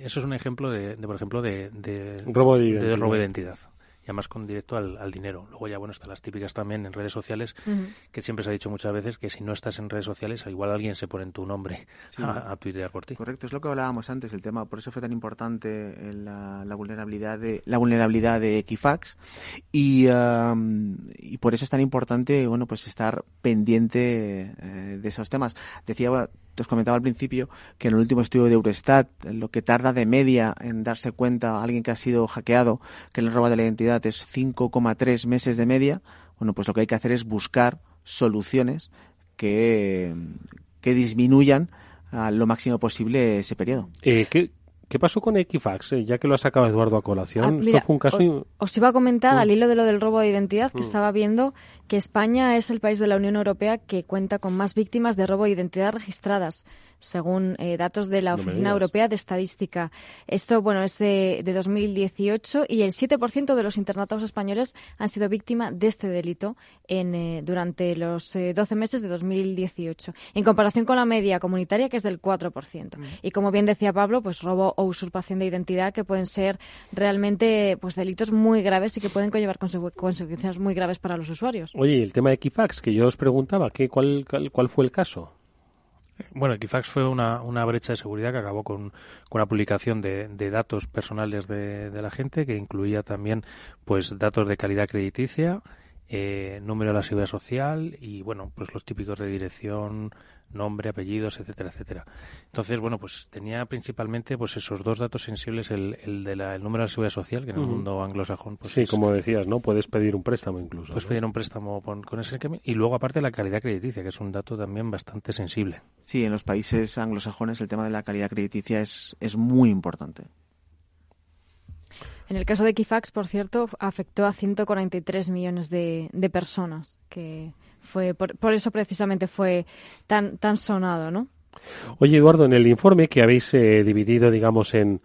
Eso es un ejemplo de, por ejemplo, de, robo de de robo de identidad y además con directo al, dinero. Luego ya, bueno, están las típicas también en redes sociales, que siempre se ha dicho muchas veces que si no estás en redes sociales, igual alguien se pone en tu nombre a, a, tuitear por ti. Correcto, es lo que hablábamos antes, el tema, por eso fue tan importante la, vulnerabilidad de la vulnerabilidad de Equifax y, y por eso es tan importante, bueno, pues estar pendiente eh, de esos temas. Decía os comentaba al principio que en el último estudio de Eurostat, lo que tarda de media en darse cuenta a alguien que ha sido hackeado que le roba de la identidad es 5,3 meses de media. Bueno, pues lo que hay que hacer es buscar soluciones que, que disminuyan a lo máximo posible ese periodo. Eh, ¿qué, ¿Qué pasó con Equifax? Eh, ya que lo ha sacado Eduardo a colación, ah, esto fue un caso. Os, iba a comentar al mm. hilo de lo del robo de identidad que mm. estaba viendo que España es el país de la Unión Europea que cuenta con más víctimas de robo de identidad registradas según eh, datos de la Oficina Europea de Estadística. Esto, bueno, es de, 2018 y el 7% de los internatados españoles han sido víctima de este delito en, eh, durante los 12 eh, meses de 2018, en comparación con la media comunitaria, que es del 4%. Mm. Y como bien decía Pablo, pues robo o usurpación de identidad que pueden ser realmente pues delitos muy graves y que pueden conllevar consecuencias muy graves para los usuarios. Oye, el tema de Equifax, que yo os preguntaba, ¿qué, cuál, cuál fue el caso? Bueno, Equifax fue una, una brecha de seguridad que acabó con, con la publicación de, de datos personales de, de, la gente, que incluía también pues datos de calidad crediticia, eh, número de la seguridad social y bueno, pues los típicos de dirección, nombre, apellidos, etcétera, etcétera. Entonces, bueno, pues tenía principalmente pues esos dos datos sensibles, el, el de la, el número de la seguridad social, que en el mundo anglosajón, pues Sí, como decías, ¿no? Puedes pedir un préstamo incluso. Puedes pedir un préstamo con, con ese y luego aparte la calidad crediticia, que es un dato también bastante sensible. Sí, en los países anglosajones el tema de la calidad crediticia es, es muy importante. En el caso de Equifax, por cierto, afectó a 143 millones de, de personas, que fue por, por, eso precisamente fue tan, tan sonado, ¿no? Oye, Eduardo, en el informe que habéis eh, dividido, digamos, en,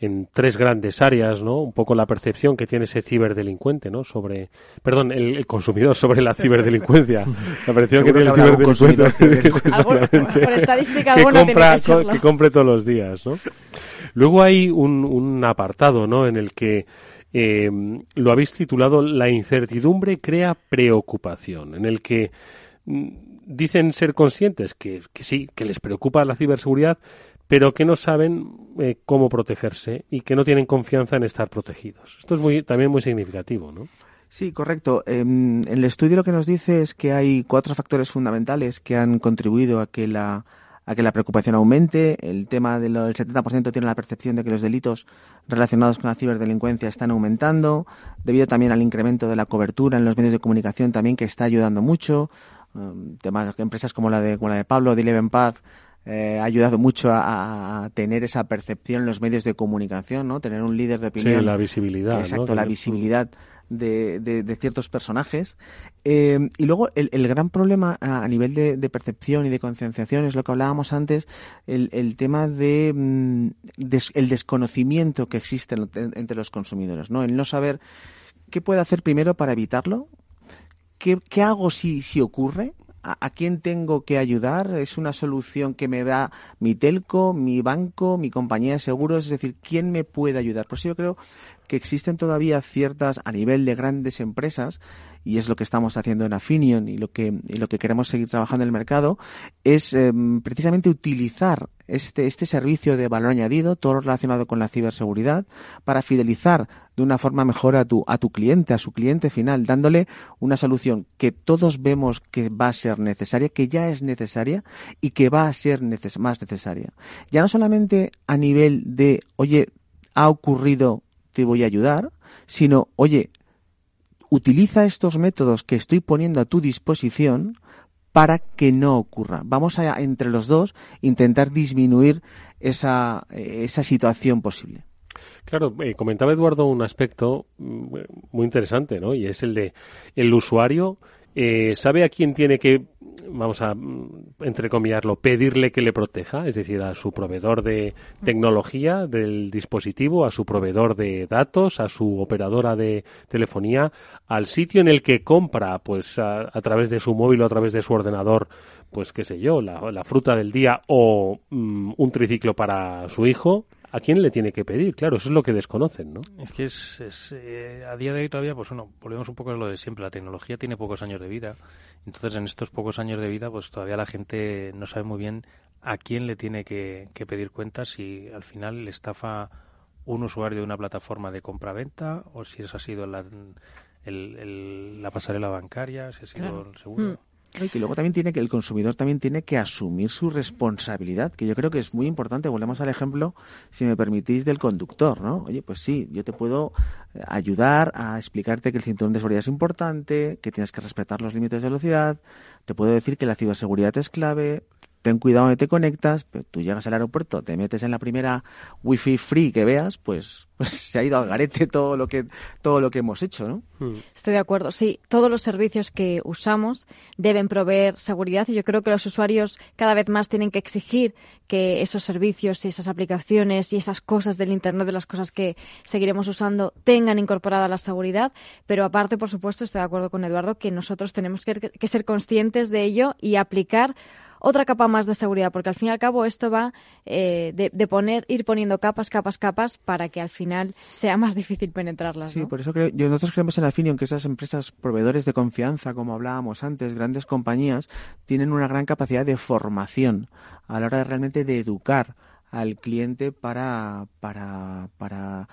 en tres grandes áreas, ¿no? Un poco la percepción que tiene ese ciberdelincuente, ¿no? Sobre, perdón, el, consumidor sobre la ciberdelincuencia. La percepción que tiene el ciberdelincuente. por estadística que compra, que, que compre todos los días, ¿no? Luego hay un, un apartado, ¿no? En el que eh, lo habéis titulado La incertidumbre crea preocupación, en el que mm, dicen ser conscientes que, que sí, que les preocupa la ciberseguridad, pero que no saben eh, cómo protegerse y que no tienen confianza en estar protegidos. Esto es muy, también muy significativo, ¿no? Sí, correcto. Em, el estudio lo que nos dice es que hay cuatro factores fundamentales que han contribuido a que la a que la preocupación aumente. El tema del 70% tiene la percepción de que los delitos relacionados con la ciberdelincuencia están aumentando, debido también al incremento de la cobertura en los medios de comunicación también que está ayudando mucho. Um, temas empresas como la de como la de Pablo de Eleven Path eh, ha ayudado mucho a, tener esa percepción en los medios de comunicación, ¿no? Tener un líder de opinión. Sí, la visibilidad. Exacto, la visibilidad de, ciertos personajes. Eh, y luego el, gran problema a, nivel de, percepción y de concienciación es lo que hablábamos antes, el, tema de mm, el desconocimiento que existe entre los consumidores, ¿no? El no saber qué puede hacer primero para evitarlo, qué, qué hago si, si ocurre ¿A, quién tengo que ayudar? ¿Es una solución que me da mi telco, mi banco, mi compañía de seguros? Es decir, ¿quién me puede ayudar? Por eso yo creo que existen todavía ciertas, a nivel de grandes empresas, y es lo que estamos haciendo en Affinion y lo que, lo que queremos seguir trabajando en el mercado, es em, precisamente utilizar este, este servicio de valor añadido, todo relacionado con la ciberseguridad, para fidelizar de una forma mejor a tu, a tu cliente, a su cliente final, dándole una solución que todos vemos que va a ser necesaria, que ya es necesaria y que va a ser más necesaria. Ya no solamente a nivel de, oye, ha ocurrido, te voy a ayudar, sino, oye, utiliza estos métodos que estoy poniendo a tu disposición para que no ocurra. Vamos a, entre los dos, intentar disminuir esa, esa situación posible. Claro, eh, comentaba Eduardo un aspecto mm, muy interesante, ¿no? Y es el de el usuario eh, sabe a quién tiene que, vamos a entrecomillarlo, pedirle que le proteja, es decir, a su proveedor de tecnología del dispositivo, a su proveedor de datos, a su operadora de telefonía, al sitio en el que compra, pues a, través de su móvil o a través de su ordenador, pues qué sé yo, la, fruta del día o mm, un triciclo para su hijo, ¿a quién le tiene que pedir? Claro, eso es lo que desconocen, ¿no? Es que es, eh, a día de hoy todavía, pues bueno, volvemos un poco a lo de siempre. La tecnología tiene pocos años de vida. Entonces, en estos pocos años de vida, pues todavía la gente no sabe muy bien a quién le tiene que, pedir cuentas si al final le estafa un usuario de una plataforma de compra-venta o si esa ha sido la, la pasarela bancaria, si ha sido el seguro. Mm. Y que luego también tiene que el consumidor también tiene que asumir su responsabilidad, que yo creo que es muy importante. Volvemos al ejemplo, si me permitís, del conductor, ¿no? Oye, pues sí, yo te puedo eh, ayudar a explicarte que el cinturón de seguridad es importante, que tienes que respetar los límites de velocidad, te puedo decir que la ciberseguridad es clave, ten cuidado donde te conectas, pero tú llegas al aeropuerto, te metes en la primera wifi free que veas, pues, pues se ha ido al garete todo lo que todo lo que hemos hecho, ¿no? Hmm. Estoy de acuerdo. Sí, todos los servicios que usamos deben proveer seguridad y yo creo que los usuarios cada vez más tienen que exigir que esos servicios y esas aplicaciones y esas cosas del internet de las cosas que seguiremos usando tengan incorporada la seguridad, pero aparte, por supuesto, estoy de acuerdo con Eduardo que nosotros tenemos que ser conscientes de ello y aplicar otra capa más de seguridad, porque al fin y al cabo esto va eh, de, poner, ir poniendo capas, capas, capas para que al final sea más difícil penetrarlas. Sí, por eso creo, yo, nosotros creemos en Afinion que esas empresas proveedores de confianza, como hablábamos antes, grandes compañías, tienen una gran capacidad de formación a la hora de realmente de educar al cliente para, para, para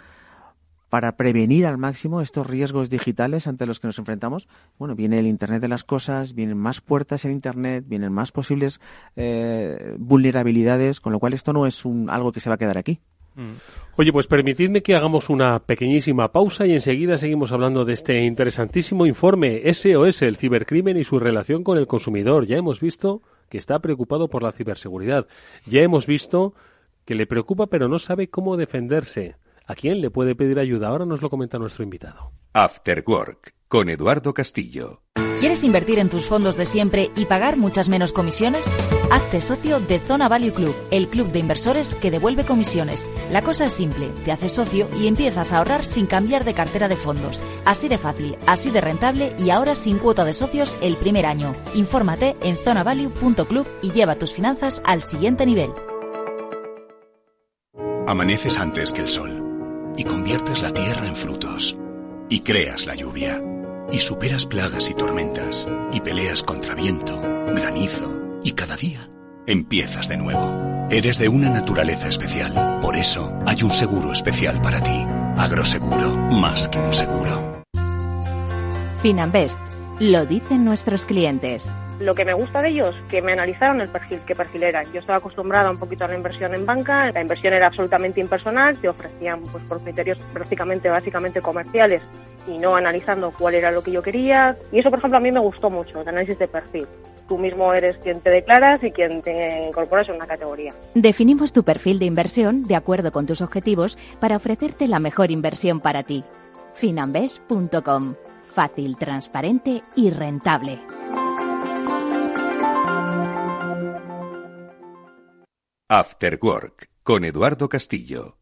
para prevenir al máximo estos riesgos digitales ante los que nos enfrentamos. Bueno, viene el Internet de las cosas, vienen más puertas en Internet, vienen más posibles eh, vulnerabilidades, con lo cual esto no es un, algo que se va a quedar aquí. Mm. Oye, pues permitidme que hagamos una pequeñísima pausa y enseguida seguimos hablando de este interesantísimo informe SOS, el cibercrimen y su relación con el consumidor. Ya hemos visto que está preocupado por la ciberseguridad. Ya hemos visto que le preocupa pero no sabe cómo defenderse. ¿A quién le puede pedir ayuda? Ahora nos lo comenta nuestro invitado. After Work con Eduardo Castillo. ¿Quieres invertir en tus fondos de siempre y pagar muchas menos comisiones? Hazte socio de Zona Value Club, el club de inversores que devuelve comisiones. La cosa es simple, te haces socio y empiezas a ahorrar sin cambiar de cartera de fondos. Así de fácil, así de rentable y ahora sin cuota de socios el primer año. Infórmate en zonavalue.club y lleva tus finanzas al siguiente nivel. Amaneces antes que el sol y conviertes la tierra en frutos. Y creas la lluvia. Y superas plagas y tormentas. Y peleas contra viento, granizo. Y cada día empiezas de nuevo. Eres de una naturaleza especial. Por eso hay un seguro especial para ti. Agroseguro, más que un seguro. Finanbest. Lo dicen nuestros clientes lo que me gusta de ellos, que me analizaron el perfil, qué perfil era. Yo estaba acostumbrada un poquito a la inversión en banca, la inversión era absolutamente impersonal, te ofrecían pues por criterios prácticamente básicamente comerciales y no analizando cuál era lo que yo quería. Y eso, por ejemplo, a mí me gustó mucho, el análisis de perfil. Tú mismo eres quien te declaras y quien te incorporas en una categoría. Definimos tu perfil de inversión de acuerdo con tus objetivos para ofrecerte la mejor inversión para ti. Finambes.com. Fácil, transparente y rentable. After Work con Eduardo Castillo.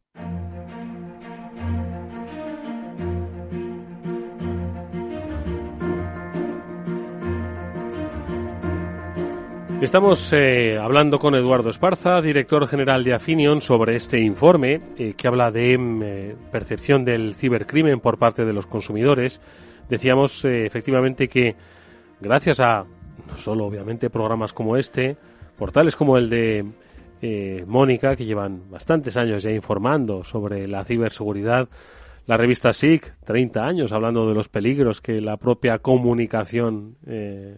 Estamos eh, hablando con Eduardo Esparza, director general de Afinion, sobre este informe eh, que habla de mm, eh, percepción del cibercrimen por parte de los consumidores. Decíamos efectivamente que gracias a no solo obviamente programas como este, portales como el de eh, Mónica, que llevan bastantes años ya informando sobre la ciberseguridad. La revista SIC, 30 años hablando de los peligros que la propia comunicación eh,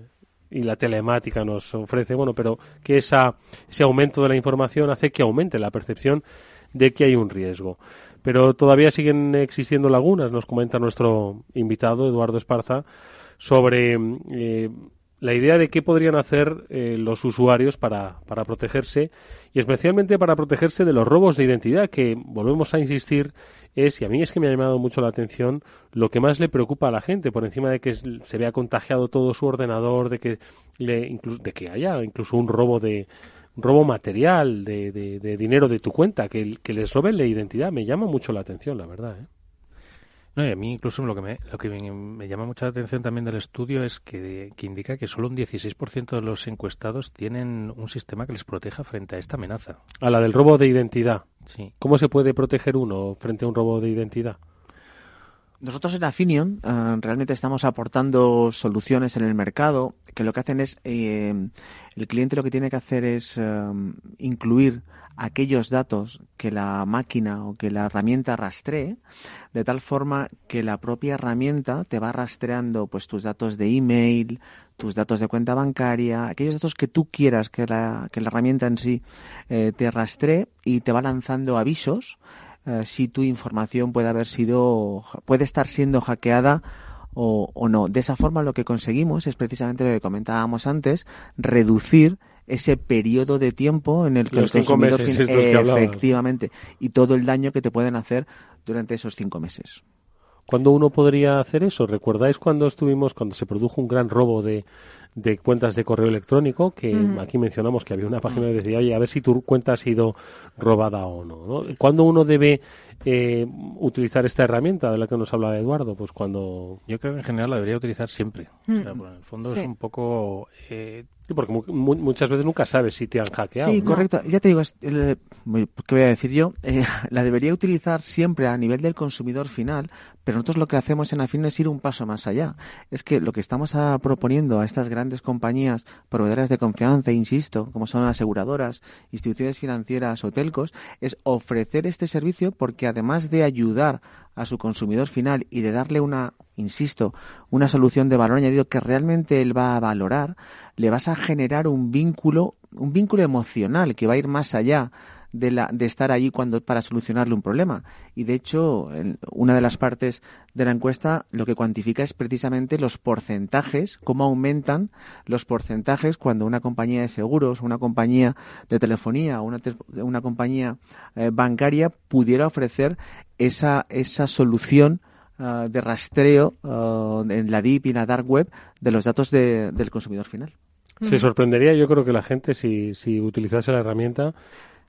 y la telemática nos ofrece. Bueno, pero que esa, ese aumento de la información hace que aumente la percepción de que hay un riesgo. Pero todavía siguen existiendo lagunas, nos comenta nuestro invitado, Eduardo Esparza, sobre eh, la idea de qué podrían hacer eh, los usuarios para, para protegerse y especialmente para protegerse de los robos de identidad, que volvemos a insistir es, y a mí es que me ha llamado mucho la atención, lo que más le preocupa a la gente, por encima de que se vea contagiado todo su ordenador, de que, le, incluso, de que haya incluso un robo de robo material de, de, dinero de tu cuenta, que, que les roben la identidad, me llama mucho la atención, la verdad. ¿eh? No, y a mí incluso lo que me, lo que me, llama mucha atención también del estudio es que, que indica que solo un 16% de los encuestados tienen un sistema que les proteja frente a esta amenaza. A la del robo de identidad. Sí. ¿Cómo se puede proteger uno frente a un robo de identidad? Nosotros en Afinion eh, realmente estamos aportando soluciones en el mercado que lo que hacen es, eh, el cliente lo que tiene que hacer es eh, incluir aquellos datos que la máquina o que la herramienta rastree, de tal forma que la propia herramienta te va rastreando pues tus datos de email, tus datos de cuenta bancaria, aquellos datos que tú quieras que la, que la herramienta en sí te rastree y te va lanzando avisos eh, si tu información puede haber sido, puede estar siendo hackeada o, o, no. De esa forma lo que conseguimos es precisamente lo que comentábamos antes, reducir ese periodo de tiempo en el que los cinco meses efectivamente y todo el daño que te pueden hacer durante esos cinco meses. ¿Cuándo uno podría hacer eso? ¿Recordáis cuando estuvimos, cuando se produjo un gran robo de, de cuentas de correo electrónico, que aquí mencionamos que había una página que decía, oye, a ver si tu cuenta ha sido robada o no. ¿no? ¿Cuándo uno debe eh, utilizar esta herramienta de la que nos hablaba Eduardo? Pues cuando... Yo creo que en general la debería utilizar siempre. O sea, en el fondo es un poco... Eh, Sí, porque muchas veces nunca sabes si te han hackeado. Sí, correcto. Ya te digo, ¿qué voy a decir yo? Eh, la debería utilizar siempre a nivel del consumidor final, pero nosotros lo que hacemos en Afin es ir un paso más allá. Es que lo que estamos proponiendo a estas grandes compañías proveedoras de confianza, insisto, como son aseguradoras, instituciones financieras o telcos, es ofrecer este servicio porque además de ayudar a su consumidor final y de darle una, insisto, una solución de valor añadido que realmente él va a valorar, le vas a generar un vínculo, un vínculo emocional que va a ir más allá de, la, de estar allí cuando, para solucionarle un problema. Y de hecho, una de las partes de la encuesta lo que cuantifica es precisamente los porcentajes, cómo aumentan los porcentajes cuando una compañía de seguros, una compañía de telefonía o una, una compañía eh, bancaria pudiera ofrecer esa, esa solución ah, de rastreo ah, en la DIP y la Dark Web de los datos del consumidor final. Se sorprendería, yo creo que la gente, si, si utilizase la herramienta,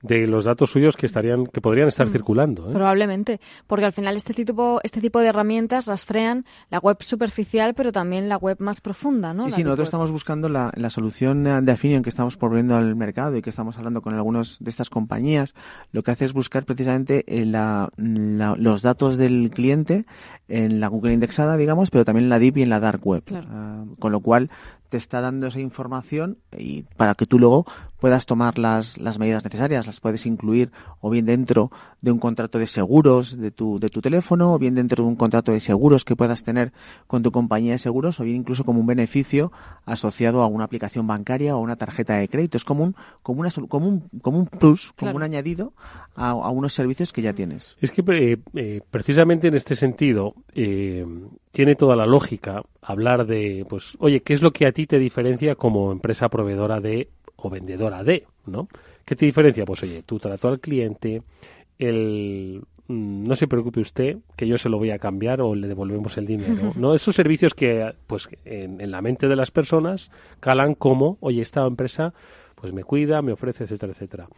de los datos suyos que estarían que podrían estar Mm. circulando. ¿eh? Probablemente, porque al final este tipo, este tipo de herramientas rastrean la web superficial, pero también la web más profunda, ¿no? Sí, La sí, nosotros web. estamos buscando la, la solución eh, de Affinion que estamos poniendo al mercado y que estamos hablando con algunas de estas compañías. Lo que hace es buscar precisamente eh, la- la- los datos del cliente en la Google indexada, digamos, pero también en la Deep y en la Dark Web. Ah, con lo cual te está dando esa información y para que tú luego puedas tomar las, las medidas necesarias. Las puedes incluir o bien dentro de un contrato de seguros de tu, de tu teléfono, o bien dentro de un contrato de seguros que puedas tener con tu compañía de seguros, o bien incluso como un beneficio asociado a una aplicación bancaria o una tarjeta de crédito. Es como un, como una, como un, como un plus, como Claro. un añadido a, a unos servicios que ya tienes. Es que eh, eh, precisamente en este sentido eh, tiene toda la lógica hablar de, pues, oye, ¿qué es lo que a ti te diferencia como empresa proveedora de o vendedora de, ¿no? ¿Qué te diferencia? Pues, oye, tu trato al cliente, el mm, no se preocupe usted que yo se lo voy a cambiar o le devolvemos el dinero, ¿no? Esos servicios que, pues, en, en la mente de las personas calan como, oye, esta empresa, pues, me cuida, me ofrece, etcétera, etcétera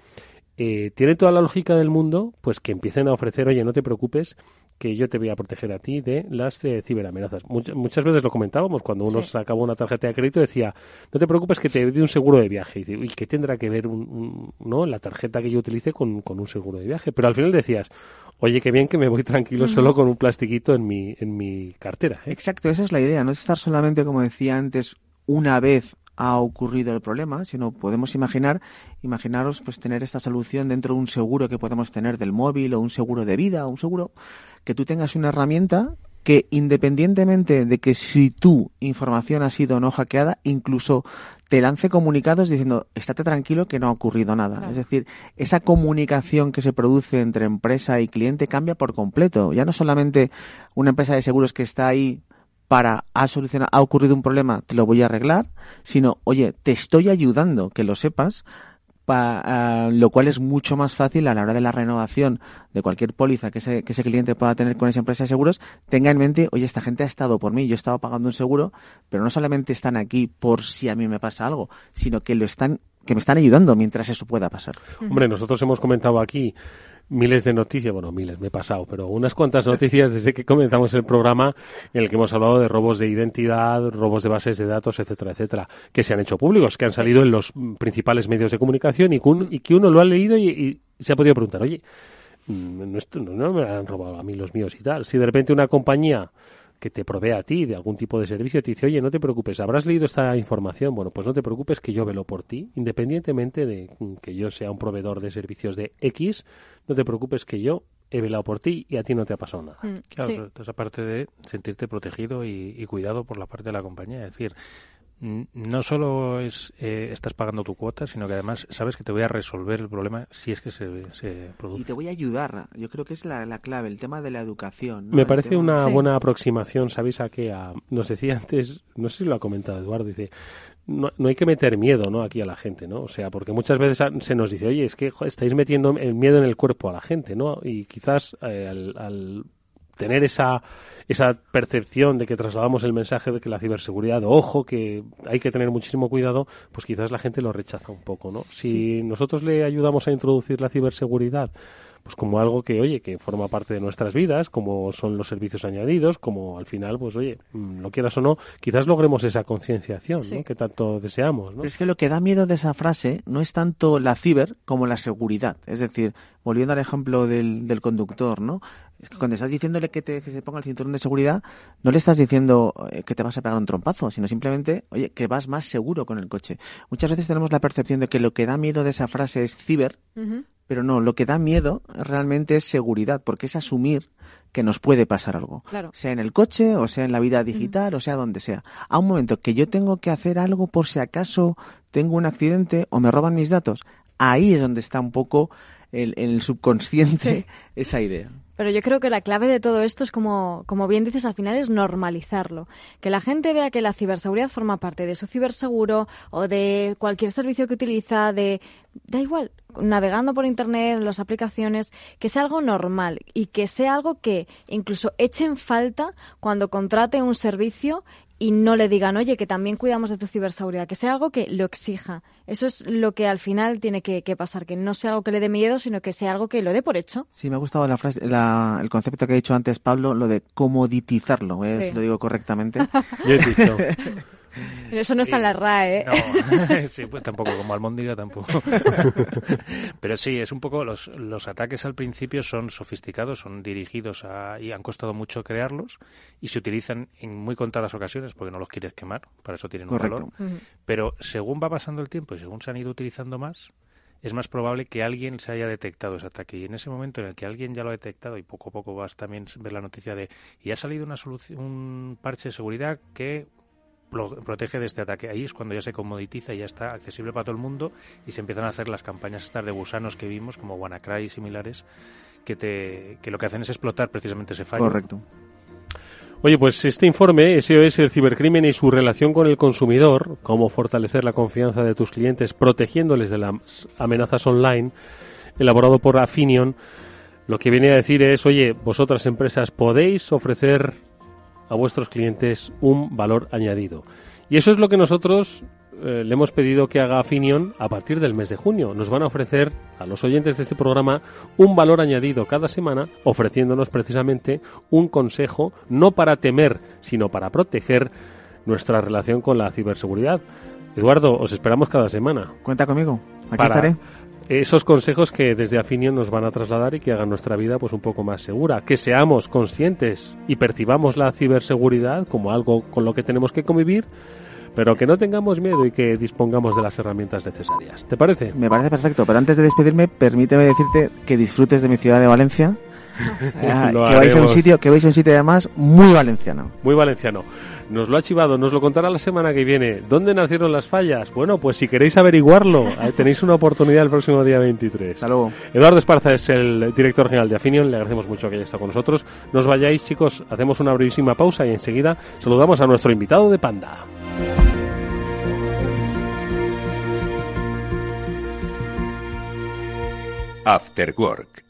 eh, tiene toda la lógica del mundo, pues que empiecen a ofrecer, oye, no te preocupes, que yo te voy a proteger a ti de las eh, ciberamenazas. Much- muchas veces lo comentábamos cuando uno Sí. sacaba una tarjeta de crédito decía, no te preocupes que te doy un seguro de viaje. Y uy, ¿qué tendrá que ver un, un- no la tarjeta que yo utilice con, con un seguro de viaje? Pero al final decías, oye, qué bien que me voy tranquilo solo con un plastiquito en mi, en mi cartera. ¿eh? Exacto, esa es la idea, no es estar solamente, como decía antes, una vez ha ocurrido el problema, sino podemos imaginar, imaginaros pues tener esta solución dentro de un seguro que podemos tener del móvil o un seguro de vida o un seguro que tú tengas una herramienta que independientemente de que si tu información ha sido o no hackeada, incluso te lance comunicados diciendo, estate tranquilo que no ha ocurrido nada. Es decir, esa comunicación que se produce entre empresa y cliente cambia por completo. Ya no solamente una empresa de seguros que está ahí para ha ha ocurrido un problema, te lo voy a arreglar, sino, oye, te estoy ayudando, que lo sepas, pa- ah, lo cual es mucho más fácil a la hora de la renovación de cualquier póliza que ese, que ese cliente pueda tener con esa empresa de seguros, tenga en mente, oye, esta gente ha estado por mí, yo estaba pagando un seguro, pero no solamente están aquí por si a mí me pasa algo, sino que lo están, que me están ayudando mientras eso pueda pasar. Hombre, nosotros hemos comentado aquí miles de noticias, bueno, miles, me he pasado, pero unas cuantas noticias desde que comenzamos el programa en el que hemos hablado de robos de identidad, robos de bases de datos, etcétera, etcétera, que se han hecho públicos, que han salido en los principales medios de comunicación y que, un- y que uno lo ha leído y, y se ha podido preguntar, oye, mm, no- no me han robado a mí los míos y tal. Si de repente una compañía que te provee a ti de algún tipo de servicio te dice, oye, no te preocupes, habrás leído esta información, bueno, pues no te preocupes que yo velo por ti, independientemente de mm, que yo sea un proveedor de servicios de X, no te preocupes que yo he velado por ti y a ti no te ha pasado nada. Claro, eso- esa parte de sentirte protegido y, y cuidado por la parte de la compañía. Es decir, no solo es eh, estás pagando tu cuota, sino que además sabes que te voy a resolver el problema si es que se, se produce. Y te voy a ayudar, yo creo que es la, la clave, el tema de la educación. ¿no? Me El parece tema- una Sí. buena aproximación, ¿sabéis a qué? A- nos decía antes, no sé si lo ha comentado Eduardo, dice, no, no hay que meter miedo ¿no? aquí a la gente, ¿no? O sea, porque muchas veces se nos dice, oye, es que jo, estáis metiendo el miedo en el cuerpo a la gente, ¿no? Y quizás eh, al, al tener esa, esa percepción de que trasladamos el mensaje de que la ciberseguridad, ojo, que hay que tener muchísimo cuidado, pues quizás la gente lo rechaza un poco, ¿no? Si nosotros le ayudamos a introducir la ciberseguridad, pues como algo que, oye, que forma parte de nuestras vidas, como son los servicios añadidos, como al final, pues oye, mm, lo quieras o no, quizás logremos esa concienciación, ¿no? Que tanto deseamos, ¿no? Pero es que lo que da miedo de esa frase no es tanto la ciber como la seguridad. Es decir, volviendo al ejemplo del, del conductor, ¿no? Es que cuando estás diciéndole que, te- que se ponga el cinturón de seguridad, no le estás diciendo eh, que te vas a pegar un trompazo, sino simplemente, oye, que vas más seguro con el coche. Muchas veces tenemos la percepción de que lo que da miedo de esa frase es ciber, pero no, lo que da miedo realmente es seguridad, porque es asumir que nos puede pasar algo. Claro. Sea en el coche, o sea en la vida digital, o sea donde sea. A un momento que yo tengo que hacer algo por si acaso tengo un accidente o me roban mis datos, ahí es donde está un poco el, en el subconsciente esa idea. Pero yo creo que la clave de todo esto es como, como bien dices, al final es normalizarlo. Que la gente vea que la ciberseguridad forma parte de su ciberseguro o de cualquier servicio que utiliza, de, da igual, navegando por internet, en las aplicaciones, que sea algo normal y que sea algo que incluso eche en falta cuando contrate un servicio y no le digan, oye, que también cuidamos de tu ciberseguridad, que sea algo que lo exija. Eso es lo que al final tiene que, pasar, que no sea algo que le dé miedo, sino que sea algo que lo dé por hecho. Sí, me ha gustado la frase, el concepto que ha dicho antes Pablo, lo de comoditizarlo, ¿eh? si lo digo correctamente. Yo he dicho. Pero eso no está en la RAE, ¿eh? No, sí, pues tampoco, como Almóndiga tampoco. Pero sí, es un poco, los, los ataques al principio son sofisticados, son dirigidos a, y han costado mucho crearlos y se utilizan en muy contadas ocasiones porque no los quieres quemar, para eso tienen un valor. Pero según va pasando el tiempo y según se han ido utilizando más, es más probable que alguien se haya detectado ese ataque. Y en ese momento en el que alguien ya lo ha detectado y poco a poco vas también a ver la noticia de y ha salido una solución, un parche de seguridad que protege de este ataque. Ahí es cuando ya se comoditiza y ya está accesible para todo el mundo y se empiezan a hacer las campañas estas de gusanos que vimos, como WannaCry y similares, que, te, que lo que hacen es explotar precisamente ese fallo. Correcto. Oye, pues este informe, SOS, el cibercrimen y su relación con el consumidor, cómo fortalecer la confianza de tus clientes protegiéndoles de las amenazas online, elaborado por Afinion, lo que viene a decir es, oye, vosotras empresas podéis ofrecer a vuestros clientes un valor añadido. Y eso es lo que nosotros eh, le hemos pedido que haga Finion a partir del mes de junio. Nos van a ofrecer a los oyentes de este programa un valor añadido cada semana, ofreciéndonos precisamente un consejo no para temer, sino para proteger nuestra relación con la ciberseguridad. Eduardo, os esperamos cada semana. Cuenta conmigo, aquí estaré esos consejos que desde Afinion nos van a trasladar y que hagan nuestra vida pues un poco más segura, que seamos conscientes y percibamos la ciberseguridad como algo con lo que tenemos que convivir, pero que no tengamos miedo y que dispongamos de las herramientas necesarias. ¿Te parece? Me parece perfecto, pero antes de despedirme, permíteme decirte que disfrutes de mi ciudad de Valencia Ah, que, vais a un sitio, que vais a un sitio además muy valenciano. Muy valenciano. Nos lo ha chivado, nos lo contará la semana que viene. ¿Dónde nacieron las fallas? Bueno, pues si queréis averiguarlo, tenéis una oportunidad el próximo día 23. Hasta luego. Eduardo Esparza es el director general de Afinion, le agradecemos mucho que haya estado con nosotros. Nos vayáis, chicos, hacemos una brevísima pausa y enseguida saludamos a nuestro invitado de Panda. After Work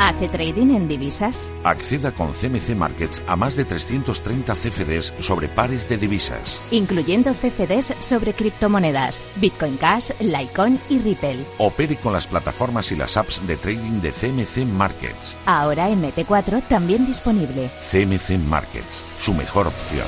¿Hace trading en divisas? Acceda con CMC Markets a más de 330 CFDs sobre pares de divisas. Incluyendo CFDs sobre criptomonedas, Bitcoin Cash, Litecoin y Ripple. Opere con las plataformas y las apps de trading de CMC Markets. Ahora MT4 también disponible. CMC Markets, su mejor opción.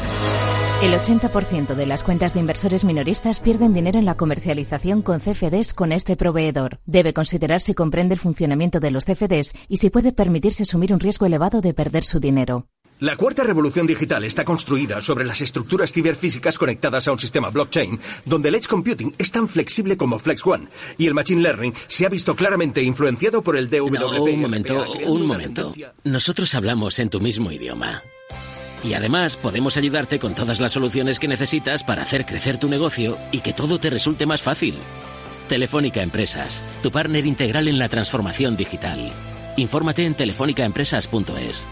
El 80% de las cuentas de inversores minoristas pierden dinero en la comercialización con CFDs con este proveedor. Debe considerar si comprende el funcionamiento de los CFDs y si puede permitirse asumir un riesgo elevado de perder su dinero. La cuarta revolución digital está construida sobre las estructuras ciberfísicas conectadas a un sistema blockchain, donde el edge computing es tan flexible como Flex One, y el machine learning se ha visto claramente influenciado por el DWP. un momento, un momento. Nosotros hablamos en tu mismo idioma. Y además podemos ayudarte con todas las soluciones que necesitas para hacer crecer tu negocio y que todo te resulte más fácil. Telefónica Empresas, tu partner integral en la transformación digital. Infórmate en telefónicaempresas.es.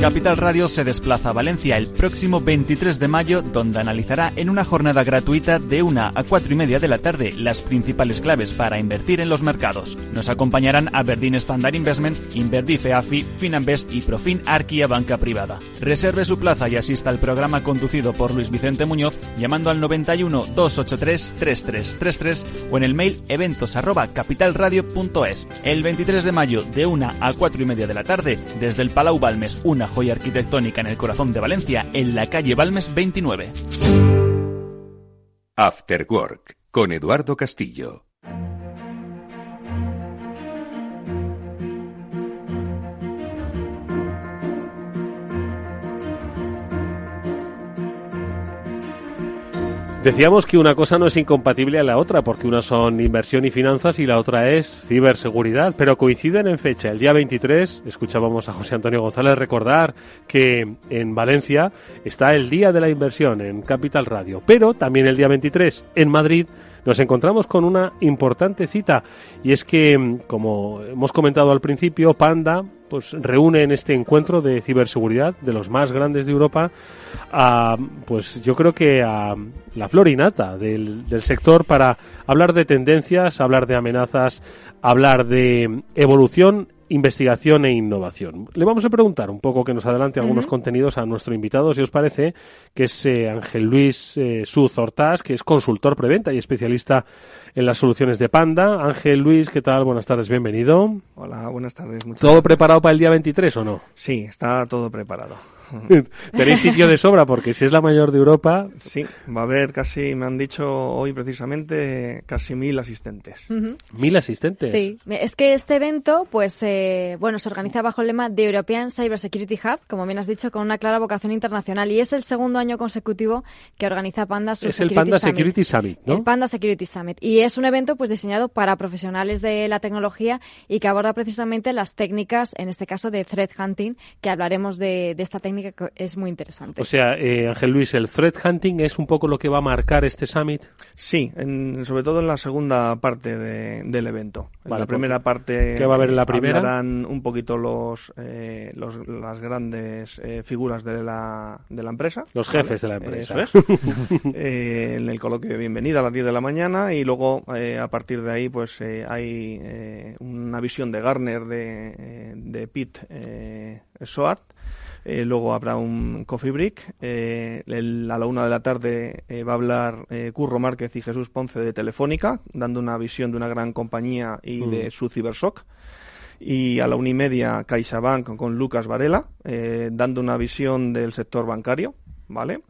Capital Radio se desplaza a Valencia el próximo 23 de mayo, donde analizará en una jornada gratuita de 1 a 4 y media de la tarde las principales claves para invertir en los mercados. Nos acompañarán Aberdeen Standard Investment, Inverdife AFI, Finanbest y Profin Arquia Banca Privada. Reserve su plaza y asista al programa conducido por Luis Vicente Muñoz llamando al 91 283 3333 o en el mail eventos arroba capitalradio.es. El 23 de mayo de 1 a 4 y media de la tarde, desde el Palau Balmes, una joya arquitectónica en el corazón de Valencia, en la calle Balmes 29. After Work, con Eduardo Castillo. Decíamos que una cosa no es incompatible a la otra, porque una son inversión y finanzas y la otra es ciberseguridad, pero coinciden en fecha. El día 23, escuchábamos a José Antonio González recordar que en Valencia está el Día de la Inversión en Capital Radio, pero también el día 23 en Madrid nos encontramos con una importante cita y es que, como hemos comentado al principio, Panda pues reúne en este encuentro de ciberseguridad de los más grandes de Europa a, pues yo creo que a la florinata del, del sector para hablar de tendencias, hablar de amenazas, hablar de evolución investigación e innovación. Le vamos a preguntar un poco que nos adelante algunos contenidos a nuestro invitado, si os parece, que es eh, Ángel Luis eh, Suz Hortás, que es consultor preventa y especialista en las soluciones de Panda. Ángel Luis, ¿qué tal? Buenas tardes, bienvenido. Hola, buenas tardes. ¿Todo preparado para el día 23 o no? Sí, está todo preparado. Tenéis sitio de sobra porque si es la mayor de Europa. Sí, va a haber casi, me han dicho hoy precisamente, casi mil asistentes. ¿Mil asistentes? Sí, es que este evento, pues, eh, bueno, se organiza bajo el lema de European Cyber Security Hub, como bien has dicho, con una clara vocación internacional y es el segundo año consecutivo que organiza Panda su Es el Panda Security Summit, ¿no? El Panda Security Summit. Y es un evento, pues, diseñado para profesionales de la tecnología y que aborda precisamente las técnicas, en este caso, de threat hunting, que hablaremos de, de esta técnica que es muy interesante. O sea, eh, Ángel Luis, ¿el threat hunting es un poco lo que va a marcar este summit? Sí, sobre todo en la segunda parte del evento. En la primera parte ¿Qué va a haber en la primera? hablarán un poquito los, eh, los las grandes eh, figuras de la, de la empresa. Los jefes de la empresa. Eso es. en el coloquio de bienvenida a las 10 de la mañana y luego a partir de ahí pues hay una visión de Garner de, de Pete Soart eh, luego habrá un coffee break. Eh, a la una de la tarde eh, va a hablar Curro Márquez y Jesús Ponce de Telefónica, dando una visión de una gran compañía y de mm. su cibersoc. Y a la una y media CaixaBank con Lucas Varela, dando una visión del sector bancario, ¿vale?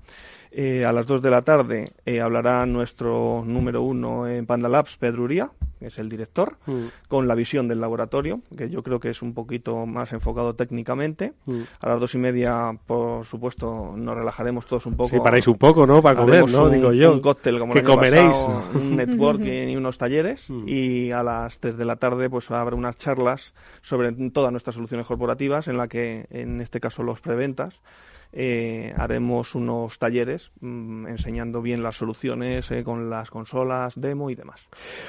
a las dos de la tarde hablará nuestro número uno en Panda Labs, Pedro Uría, que es el director, mm. con la visión del laboratorio, que yo creo que es un poquito más enfocado técnicamente. Mm. A las dos y media, por supuesto, nos relajaremos todos un poco. Sí, paráis un poco, ¿no? Para comer, ¿no? Digo yo. Un cóctel, como que comeréis. un networking y unos talleres. Mm. Y a las tres de la tarde, pues habrá unas charlas sobre todas nuestras soluciones corporativas, en la que, en este caso, los preventas eh, haremos unos talleres mm, enseñando bien las soluciones eh, con las consolas, demo y demás.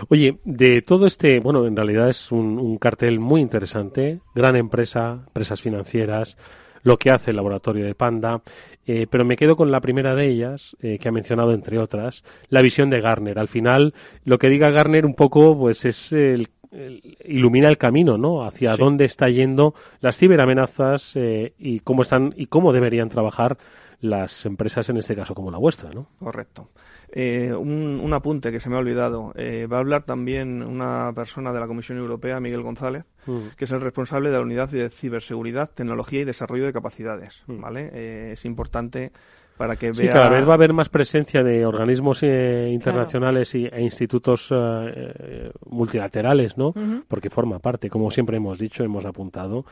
Oye, de todo este, bueno, en realidad es un, cartel muy interesante, gran empresa, empresas financieras, lo que hace el laboratorio de Panda, eh, pero me quedo con la primera de ellas, que ha mencionado entre otras, la visión de Garner. Al final, lo que diga Garner un poco, pues es el ilumina el camino, ¿no? Hacia dónde está yendo las ciberamenazas eh, y cómo están y cómo deberían trabajar las empresas en este caso como la vuestra, ¿no? Correcto. Eh, un, apunte que se me ha olvidado. Eh, va a hablar también una persona de la Comisión Europea, Miguel González, mm. que es el responsable de la unidad de ciberseguridad, tecnología y desarrollo de capacidades. Mm. ¿vale? es importante para que sí, cada vez va a haber más presencia de organismos eh, internacionales y, e institutos eh, eh, multilaterales, ¿no? Porque forma parte, como siempre hemos dicho, hemos apuntado,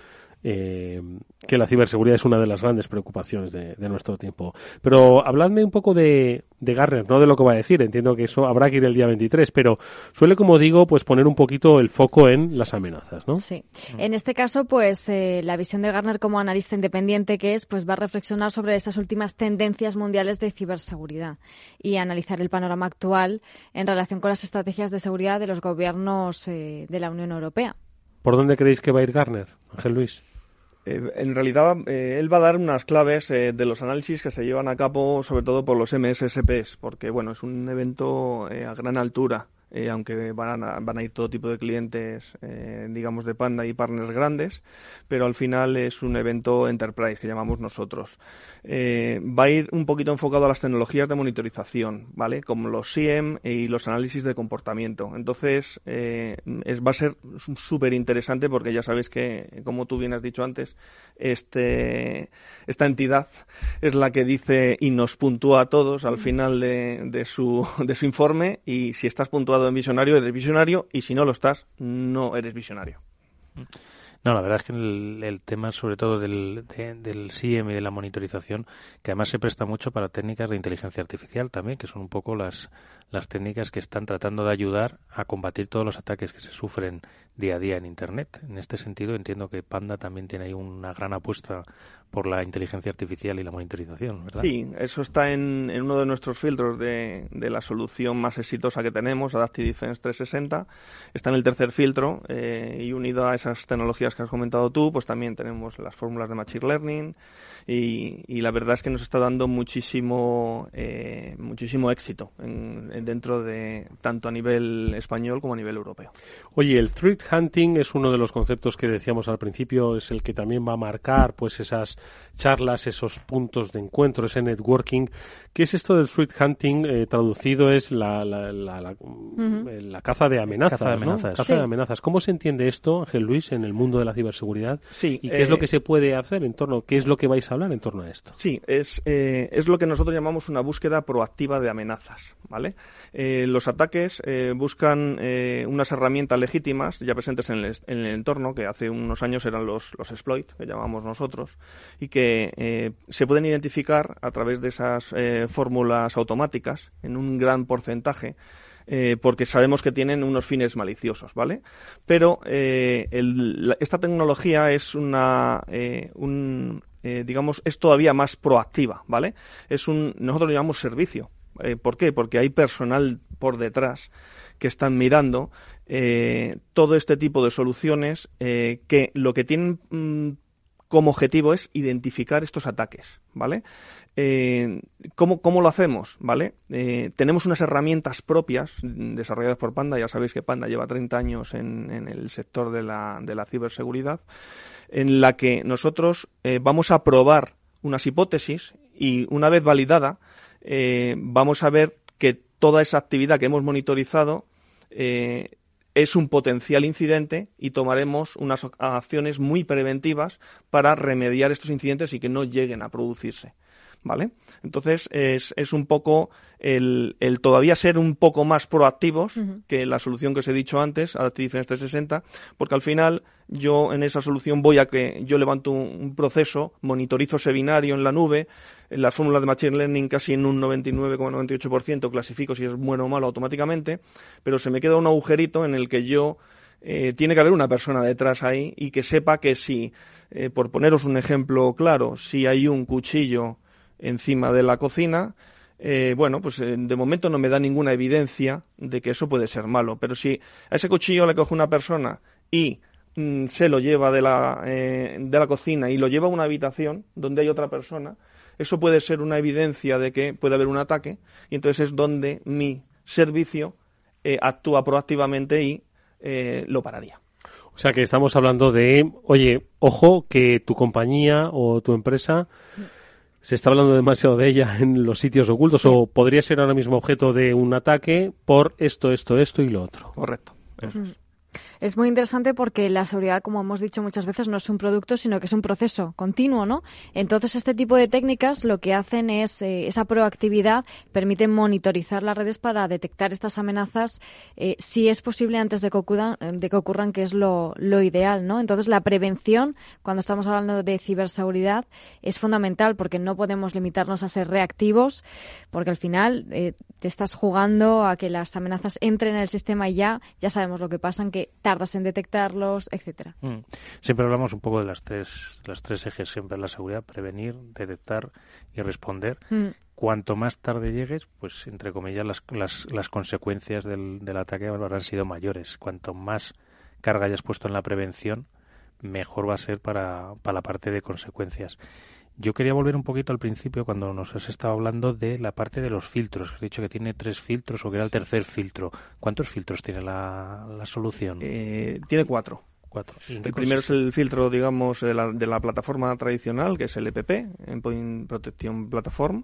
eh, que la ciberseguridad es una de las grandes preocupaciones de, nuestro tiempo. Pero habladme un poco de, Garner, no de lo que va a decir, entiendo que eso habrá que ir el día 23, pero suele, como digo, pues poner un poquito el foco en las amenazas, ¿no? Sí. En este caso, pues eh, la visión de Garner como analista independiente que es, pues va a reflexionar sobre esas últimas tendencias mundiales de ciberseguridad y analizar el panorama actual en relación con las estrategias de seguridad de los gobiernos eh, de la Unión Europea. ¿Por dónde creéis que va a ir Garner, Ángel Luis? Eh, en realidad, eh, él va a dar unas claves eh, de los análisis que se llevan a cabo, sobre todo por los MSSPs, porque bueno, es un evento a gran altura eh, aunque van a, van a, ir todo tipo de clientes, eh, digamos, de Panda y partners grandes, pero al final es un evento enterprise que llamamos nosotros. Eh, va a ir un poquito enfocado a las tecnologías de monitorización, ¿vale? Como los SIEM y los análisis de comportamiento. Entonces, es, va a ser súper interesante porque ya sabéis que, como tú bien has dicho antes, este, esta entidad es la que dice y nos puntúa a todos al final de, de, su, de su informe y si estás puntuado en visionario, eres visionario, y si no lo estás, no eres visionario. No, la verdad es que el, tema, sobre todo del, del SIEM y de la monitorización, que además se presta mucho para técnicas de inteligencia artificial también, que son un poco las, las técnicas que están tratando de ayudar a combatir todos los ataques que se sufren día a día en Internet. En este sentido, entiendo que Panda también tiene ahí una gran apuesta por la inteligencia artificial y la monitorización, ¿verdad? Sí, eso está en, uno de nuestros filtros de, la solución más exitosa que tenemos, Adaptive Defense 360. Está en el tercer filtro eh, y unido a esas tecnologías que has comentado tú, pues también tenemos las fórmulas de Machine Learning y, la verdad es que nos está dando muchísimo, eh, muchísimo éxito dentro de tanto a nivel español como a nivel europeo. Oye, el threat hunting es uno de los conceptos que decíamos al principio, es el que también va a marcar pues esas charlas, esos puntos de encuentro, ese networking. ¿Qué es esto del threat hunting? Eh, traducido es la, la, la, caza de amenazas. Caza de amenazas. de amenazas. ¿Cómo se entiende esto, Ángel Luis, en el mundo de la ciberseguridad? Sí. ¿Y qué es lo eh, que se puede hacer en torno, qué es lo que vais a hablar en torno a esto? Sí, es, eh, es lo que nosotros llamamos una búsqueda proactiva de amenazas. ¿vale? los ataques buscan unas herramientas legítimas ya presentes en el, en el, entorno, que hace unos años eran los, los exploit, que llamamos nosotros, y que se pueden identificar a través de esas fórmulas automáticas en un gran porcentaje. Eh, porque sabemos que tienen unos fines maliciosos, ¿vale? Pero eh, esta tecnología es una, eh, un, digamos, es todavía más proactiva, ¿vale? Es un, nosotros lo llamamos servicio. ¿Por qué? Porque hay personal por detrás que están mirando todo este tipo de soluciones que lo que tienen mm, como objetivo es identificar estos ataques, ¿vale? Eh, ¿cómo, ¿cómo, lo hacemos? ¿Vale? Eh, tenemos unas herramientas propias desarrolladas por Panda, ya sabéis que Panda lleva 30 años en, el sector de la, de la, ciberseguridad, en la que nosotros eh, vamos a probar unas hipótesis y una vez validada, vamos a ver que toda esa actividad que hemos monitorizado es un potencial incidente y tomaremos unas acciones muy preventivas para remediar estos incidentes y que no lleguen a producirse. ¿Vale? Entonces es, es un poco el, el, todavía ser un poco más proactivos que la solución que os he dicho antes, Adaptive Defense 360, porque al final yo en esa solución voy a que yo levanto un, proceso, monitorizo ese binario en la nube, en las fórmulas de Machine Learning casi en un 99,98% clasifico si es bueno o malo automáticamente, pero se me queda un agujerito en el que yo eh, tiene que haber una persona detrás ahí y que sepa que si, eh, por poneros un ejemplo claro, si hay un cuchillo encima de la cocina, eh, bueno, pues eh, de momento no me da ninguna evidencia de que eso puede ser malo. Pero si a ese cuchillo le coge una persona y mm, se lo lleva de la, eh, de la cocina y lo lleva a una habitación donde hay otra persona, eso puede ser una evidencia de que puede haber un ataque y entonces es donde mi servicio actúa proactivamente y lo pararía. O sea que estamos hablando de, oye, ojo que tu compañía o tu empresa se está hablando demasiado de ella en los sitios ocultos o podría ser ahora mismo objeto de un ataque por esto, esto, esto y lo otro. Correcto. Eso es. Es muy interesante porque la seguridad, como hemos dicho muchas veces, no es un producto, sino que es un proceso continuo, ¿no? Entonces, este tipo de técnicas lo que hacen es eh, esa proactividad, permiten monitorizar las redes para detectar estas amenazas, eh, si es posible antes de que ocurran, que, es lo, ideal, ¿no? Entonces, la prevención, cuando estamos hablando de ciberseguridad, es fundamental porque no podemos limitarnos a ser reactivos, porque al final eh, te estás jugando a que las amenazas entren en el sistema y ya, ya sabemos lo que pasa, que tardas en detectarlos, etcétera. Mm. Siempre hablamos un poco de las tres, las tres ejes siempre en la seguridad, prevenir, detectar y responder. Mm. Cuanto más tarde llegues, pues entre comillas las, las, las consecuencias del, del ataque habrán sido mayores. Cuanto más carga hayas puesto en la prevención, mejor va a ser para, para la parte de consecuencias. Yo quería volver un poquito al principio cuando nos has estado hablando de la parte de los filtros. Has dicho que tiene tres filtros o que era el tercer filtro. ¿Cuántos filtros tiene la, la solución? Eh, tiene cuatro. Cuatro. El primero es el filtro, digamos, de la, de la plataforma tradicional, que es el EPP, Endpoint Protection Platform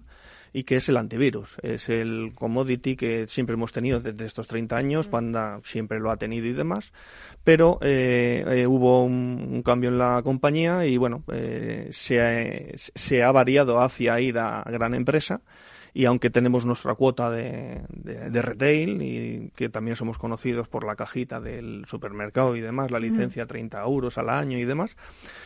y que es el antivirus. Es el commodity que siempre hemos tenido desde estos 30 años, Panda siempre lo ha tenido y demás, pero eh, eh, hubo un, cambio en la compañía y bueno, eh, se, ha, se ha variado hacia ir a gran empresa y aunque tenemos nuestra cuota de, de, retail y que también somos conocidos por la cajita del supermercado y demás, la licencia 30 euros al año y demás,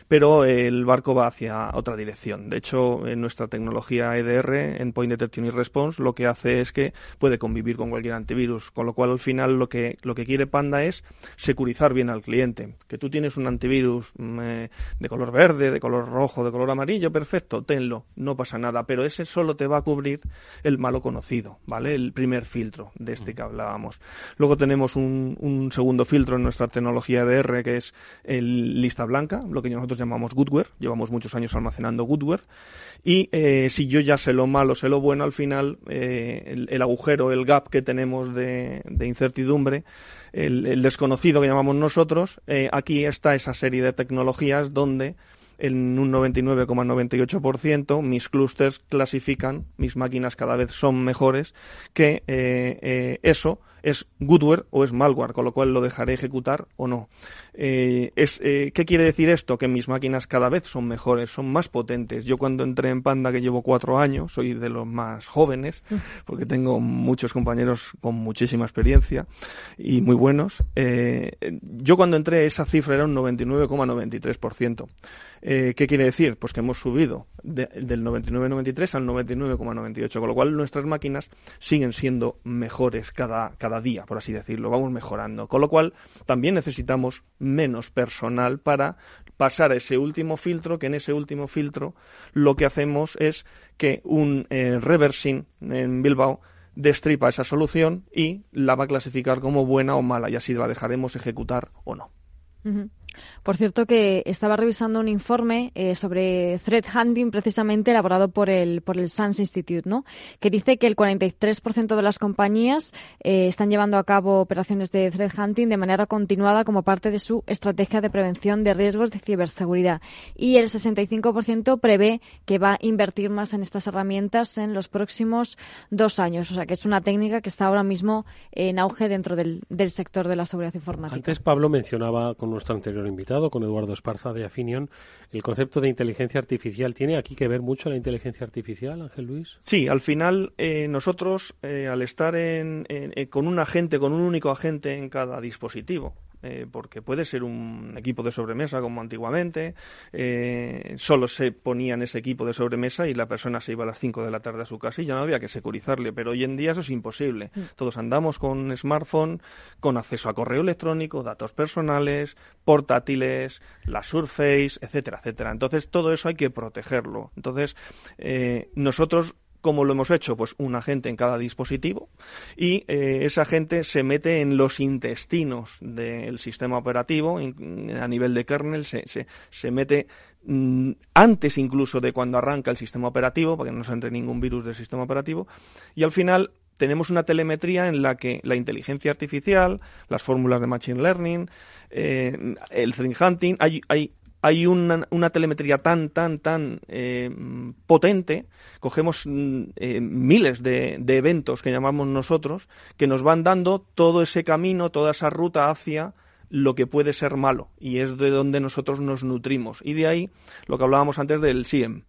pero el barco va hacia otra dirección. De hecho, en nuestra tecnología EDR, en Point Detection y Response, lo que hace es que puede convivir con cualquier antivirus, con lo cual al final lo que, lo que quiere Panda es securizar bien al cliente. Que tú tienes un antivirus mm, eh, de color verde, de color rojo, de color amarillo, perfecto, tenlo, no pasa nada, pero ese solo te va a cubrir el malo conocido, ¿vale? El primer filtro de este que hablábamos. Luego tenemos un, un segundo filtro en nuestra tecnología EDR que es el lista blanca, lo que nosotros llamamos goodware, llevamos muchos años almacenando goodware, y eh, si yo ya sé lo malo, sé lo bueno, al final eh, el, agujero, el gap que tenemos de, incertidumbre, el, desconocido que llamamos nosotros, eh, aquí está esa serie de tecnologías donde en un 99,98% mis clústeres clasifican, mis máquinas cada vez son mejores, que eso es goodware o es malware, con lo cual lo dejaré ejecutar o no. Eh, es, eh, ¿Qué quiere decir esto? Que mis máquinas cada vez son mejores, son más potentes. Yo cuando entré en Panda, que llevo cuatro años, soy de los más jóvenes, porque tengo muchos compañeros con muchísima experiencia y muy buenos. Eh, yo cuando entré esa cifra era un 99,93%. Eh, ¿Qué quiere decir? Pues que hemos subido del 99,93 al 99,98, con lo cual nuestras máquinas siguen siendo mejores cada, cada día, por así decirlo, vamos mejorando. Con lo cual también necesitamos menos personal para pasar a ese último filtro, que en ese último filtro lo que hacemos es que un eh, reversing en Bilbao destripa esa solución y la va a clasificar como buena o mala y así la dejaremos ejecutar o no. Por cierto que estaba revisando un informe eh, sobre threat hunting precisamente elaborado por el por el SANS Institute, ¿no? Que dice que el 43% de las compañías eh, están llevando a cabo operaciones de threat hunting de manera continuada como parte de su estrategia de prevención de riesgos de ciberseguridad y el 65% prevé que va a invertir más en estas herramientas en los próximos dos años. O sea que es una técnica que está ahora mismo en auge dentro del, del sector de la seguridad informática. Antes Pablo mencionaba con nuestro anterior invitado, con Eduardo Esparza de Afinion, el concepto de inteligencia artificial. ¿Tiene aquí que ver mucho la inteligencia artificial, Ángel Luis? Sí, al final eh, nosotros, eh, al estar en, eh, con un agente, con un único agente en cada dispositivo, eh, porque puede ser un equipo de sobremesa como antiguamente, eh, solo se ponía en ese equipo de sobremesa y la persona se iba a las 5 de la tarde a su casa y ya no había que securizarle, pero hoy en día eso es imposible. Mm. Todos andamos con smartphone, con acceso a correo electrónico, datos personales, portátiles, la Surface, etcétera, etcétera. Entonces todo eso hay que protegerlo. Entonces eh, nosotros ¿Cómo lo hemos hecho? Pues un agente en cada dispositivo y eh, ese agente se mete en los intestinos del sistema operativo a nivel de kernel, se, se, mete mm, antes incluso de cuando arranca el sistema operativo, para que no se entre ningún virus del sistema operativo, y al final tenemos una telemetría en la que la inteligencia artificial, las fórmulas de machine learning, eh, el threat hunting, hay, hay hay una, una, telemetría tan, tan, tan eh, potente, cogemos mm, eh, miles de, de, eventos que llamamos nosotros, que nos van dando todo ese camino, toda esa ruta hacia lo que puede ser malo, y es de donde nosotros nos nutrimos. Y de ahí lo que hablábamos antes del SIEM.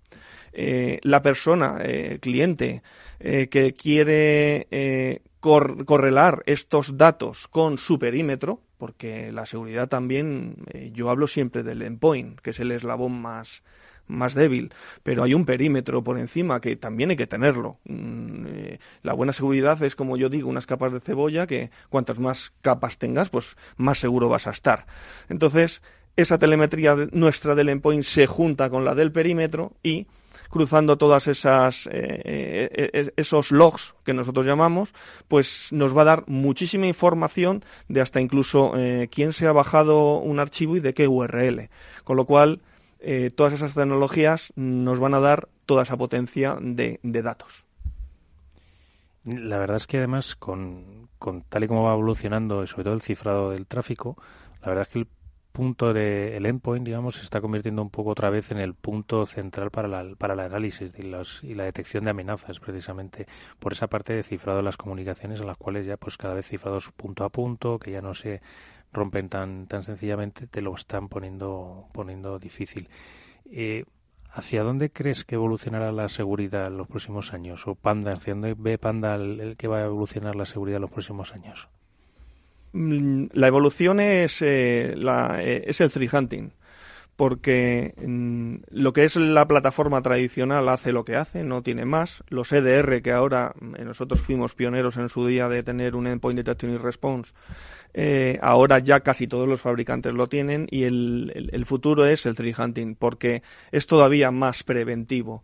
Eh, la persona, cliente, que quiere correlar estos datos con su perímetro, porque la seguridad también, eh, yo hablo siempre del endpoint, que es el eslabón más, más débil, pero hay un perímetro por encima que también hay que tenerlo. Mm, eh, la buena seguridad es, como yo digo, unas capas de cebolla que cuantas más capas tengas, pues más seguro vas a estar. Entonces, esa telemetría nuestra del endpoint se junta con la del perímetro y cruzando todas esas eh, eh, eh, esos logs que nosotros llamamos, pues nos va a dar muchísima información de hasta incluso quién se ha bajado un archivo y de qué URL. Con lo cual, todas esas tecnologías nos van a dar toda esa potencia de, de datos. La verdad es que además con, con, tal y como va evolucionando, sobre todo el cifrado del tráfico, la verdad es que el punto de el endpoint, digamos, se está convirtiendo un poco otra vez en el punto central para, la, para el análisis y, la detección de amenazas, precisamente por esa parte de cifrado de las comunicaciones, en las cuales ya pues cada vez cifrados punto a punto, que ya no se rompen tan, tan sencillamente, te lo están poniendo, poniendo difícil. Eh, ¿Hacia dónde crees que evolucionará la seguridad en los próximos años? ¿O Panda, hacia dónde ve Panda el, que va a evolucionar la seguridad en los próximos años? Mm, la evolución es, eh, la, eh, es el tree hunting porque mm, lo que es la plataforma tradicional hace lo que hace, no tiene más. Los EDR, que ahora eh, nosotros fuimos pioneros en su día de tener un Endpoint Detection y Response, ahora ya casi todos los fabricantes lo tienen y el, futuro es el tree hunting, porque es todavía más preventivo.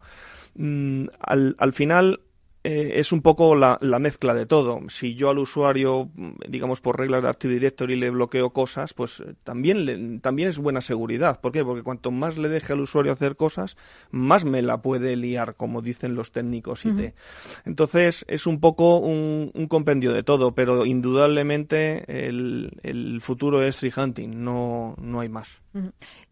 Mm, al final, eh, es un poco la, mezcla de todo. Si yo al usuario, digamos por reglas de Active Directory, le bloqueo cosas, pues eh, también, también es buena seguridad. ¿Por qué? Porque cuanto más le deje al usuario hacer cosas, más me la puede liar, como dicen los técnicos IT. Entonces, es un poco un, compendio de todo, pero indudablemente el, futuro es free hunting, no, no hay más.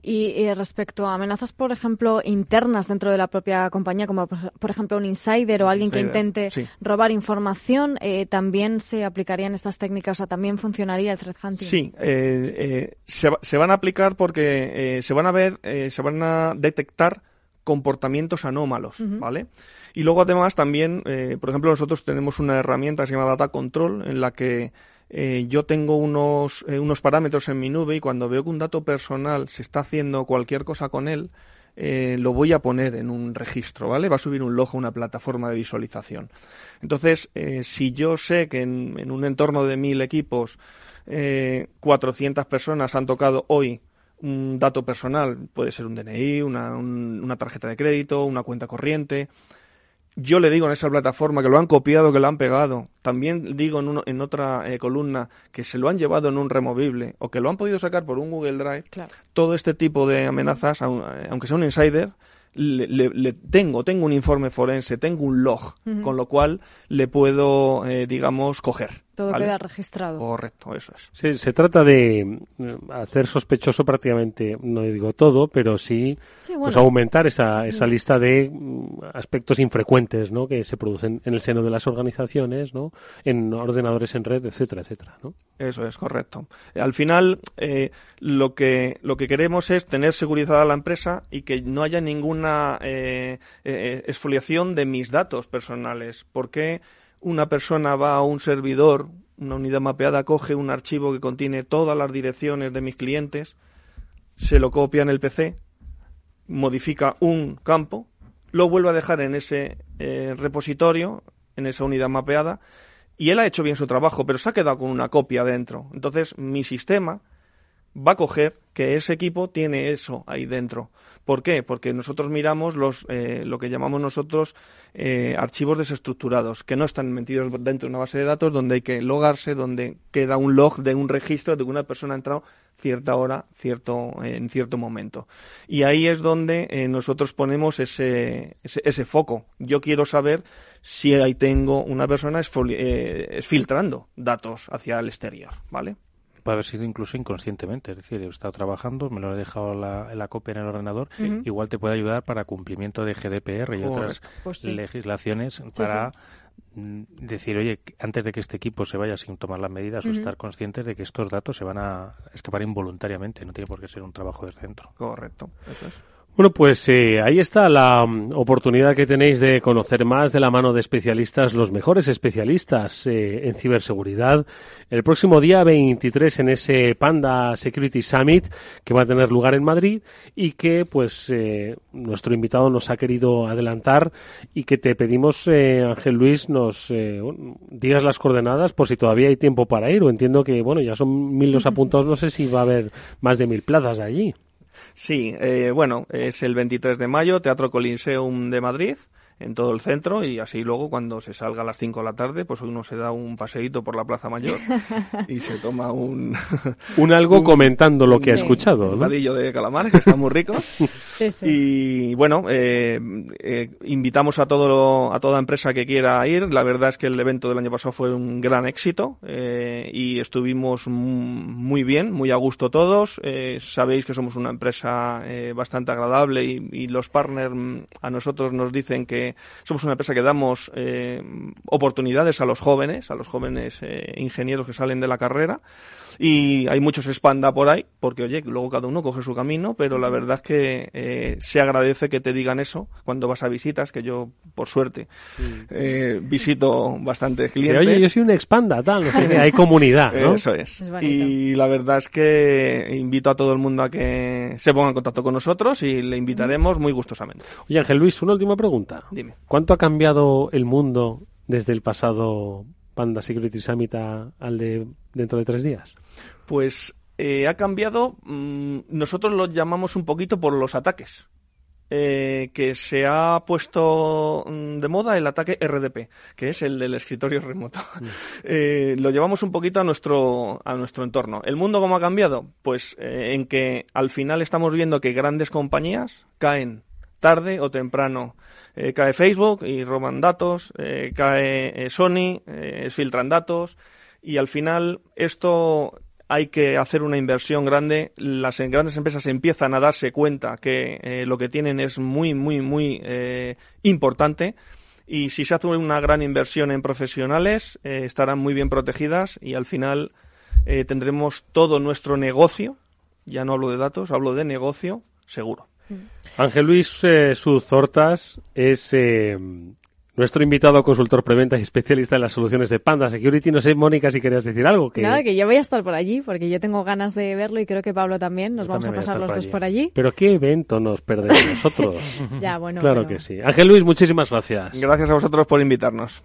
Y, respecto a amenazas, por ejemplo, internas dentro de la propia compañía, como por ejemplo un insider o alguien que intente robar información, eh, ¿también se aplicarían estas técnicas? O sea, ¿también funcionaría el threat hunting? Sí, eh, eh, se, van a aplicar porque se van a ver, se van a detectar comportamientos anómalos, ¿vale? Y luego además también, por ejemplo, nosotros tenemos una herramienta que se llama Data Control en la que eh, yo tengo unos, eh, unos parámetros en mi nube y cuando veo que un dato personal se está haciendo cualquier cosa con él, eh, lo voy a poner en un registro, ¿vale? Va a subir un log a una plataforma de visualización. Entonces, si yo sé que en, un entorno de mil equipos 400 personas han tocado hoy un dato personal, puede ser un DNI, una, una tarjeta de crédito, una cuenta corriente, yo le digo en esa plataforma que lo han copiado, que lo han pegado. También digo en, uno, en otra eh, columna que se lo han llevado en un removible o que lo han podido sacar por un Google Drive. Todo este tipo de amenazas, aunque sea un insider, le, tengo, tengo un informe forense, tengo un log, con lo cual le puedo, eh, digamos, coger. Todo queda registrado. Correcto, eso es. Sí, se trata de eh, hacer sospechoso prácticamente, no digo todo, pero sí, pues aumentar esa, esa lista de mm, aspectos infrecuentes ¿no? que se producen en el seno de las organizaciones, ¿no? en ordenadores en red, etcétera, etcétera. ¿no? Eso es, correcto. Al final, eh, lo, que, lo que queremos es tener seguridad a la empresa y que no haya ninguna eh, exfoliación de mis datos personales. porque una persona va a un servidor, una unidad mapeada, coge un archivo que contiene todas las direcciones de mis clientes, se lo copia en el PC, modifica un campo, lo vuelve a dejar en ese eh, repositorio, en esa unidad mapeada, y él ha hecho bien su trabajo, pero se ha quedado con una copia dentro. Entonces, mi sistema va a coger que ese equipo tiene eso ahí dentro. ¿Por qué? Porque nosotros miramos los, eh, lo que llamamos nosotros eh, archivos desestructurados, que no están metidos dentro de una base de datos donde hay que logarse, donde queda un log de un registro de que una persona ha entrado cierta hora, cierto, en cierto momento. Y ahí es donde eh, nosotros ponemos ese, ese, foco. Yo quiero saber si ahí tengo una persona filtrando datos hacia el exterior, ¿vale? Puede haber sido incluso inconscientemente, es decir, he estado trabajando, me lo he dejado la, la copia en el ordenador, igual te puede ayudar para cumplimiento de GDPR y otras pues legislaciones para mm, decir, oye, antes de que este equipo se vaya sin tomar las medidas o estar conscientes de que estos datos se van a escapar involuntariamente, no tiene por qué ser un trabajo del centro. Correcto, eso es. Bueno, pues eh, ahí está la mm, oportunidad que tenéis de conocer más de la mano de especialistas, los mejores especialistas eh, en ciberseguridad, el próximo día 23 en ese Panda Security Summit que va a tener lugar en Madrid y que pues eh, nuestro invitado nos ha querido adelantar y que te pedimos, Ángel Luis, nos digas las coordenadas por si todavía hay tiempo para ir o entiendo que, bueno, ya son mil los apuntados, no sé si va a haber más de mil plazas allí. Sí, eh, bueno, es el 23 de mayo, Teatro Coliseum de Madrid en todo el centro y así luego cuando se salga a las 5 de la tarde pues uno se da un paseíto por la Plaza Mayor y se toma un... un algo comentando lo que ha escuchado. Un vadillo de calamares que está muy rico. Y bueno, eh, eh, invitamos a, todo, a toda empresa que quiera ir. La verdad es que el evento del año pasado fue un gran éxito eh, y estuvimos muy bien, muy a gusto todos. sabéis que somos una empresa bastante agradable y, y los partners mm, a nosotros nos dicen que somos una empresa que damos eh, oportunidades a los jóvenes, a los jóvenes eh, ingenieros que salen de la carrera y hay muchos espanda por ahí, porque oye, luego cada uno coge su camino, pero la verdad es que eh, se agradece que te digan eso cuando vas a visitas, que yo, por suerte, eh, visito bastantes clientes. oye, yo soy un expanda, tal, hay comunidad, ¿no? Eso es. y la verdad es que invito a todo el mundo a que se ponga en contacto con nosotros y le invitaremos muy gustosamente. Oye, Ángel Luis, una última pregunta. Dime. ¿Cuánto ha cambiado el mundo desde el pasado Panda Security Summit al de dentro de tres días? Pues eh, ha cambiado, mm, nosotros lo llamamos un poquito por los ataques. Eh, que se ha puesto mm, de moda el ataque RDP, que es el del escritorio remoto. Mm. Eh, lo llevamos un poquito a nuestro, a nuestro entorno. ¿El mundo cómo ha cambiado? Pues en que al final estamos viendo que grandes compañías caen tarde o temprano. cae Facebook y roban datos, cae Sony, filtran datos y al final esto hay que hacer una inversión grande. Las grandes empresas empiezan a darse cuenta que eh, lo que tienen es muy, muy, muy eh, importante. Y si se hace una gran inversión en profesionales, eh, estarán muy bien protegidas y al final tendremos todo nuestro negocio, ya no hablo de datos, hablo de negocio, seguro. Ángel Luis Suzortas es nuestro invitado consultor preventa y especialista en las soluciones de Panda Security. No sé, Mónica, si querías decir algo. Que... Nada, que yo voy a estar por allí, porque yo tengo ganas de verlo y creo que Pablo también. Nos vamos a pasar los dos por allí. Pero qué evento nos perdemos nosotros. ya, bueno. Claro que sí. Ángel Luis, muchísimas gracias. Gracias a vosotros por invitarnos.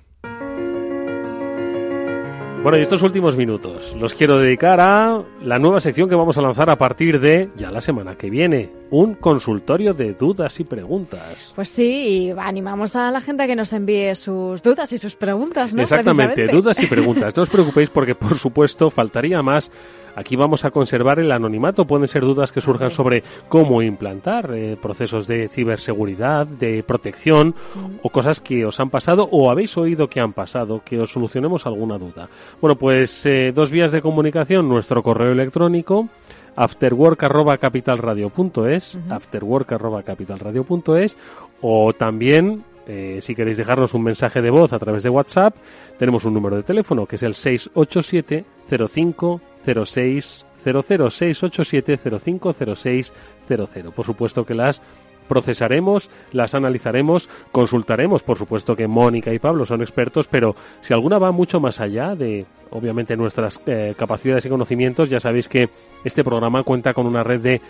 Bueno, y estos últimos minutos los quiero dedicar a la nueva sección que vamos a lanzar a partir de ya la semana que viene, un consultorio de dudas y preguntas. Pues sí, y animamos a la gente a que nos envíe sus dudas y sus preguntas, ¿no? Exactamente, dudas y preguntas. No os preocupéis porque, por supuesto, faltaría más Aquí vamos a conservar el anonimato. Pueden ser dudas que surjan sobre cómo implantar eh, procesos de ciberseguridad, de protección o cosas que os han pasado o habéis oído que han pasado, que os solucionemos alguna duda. Bueno, pues eh, dos vías de comunicación, nuestro correo electrónico afterwork@capitalradio.es, uh afterwork@capitalradio.es o también eh, si queréis dejarnos un mensaje de voz a través de WhatsApp, tenemos un número de teléfono que es el 687 05 0600 687 050600. Por supuesto que las procesaremos, las analizaremos, consultaremos, por supuesto que Mónica y Pablo son expertos, pero si alguna va mucho más allá de, obviamente, nuestras eh, capacidades y conocimientos, ya sabéis que este programa cuenta con una red de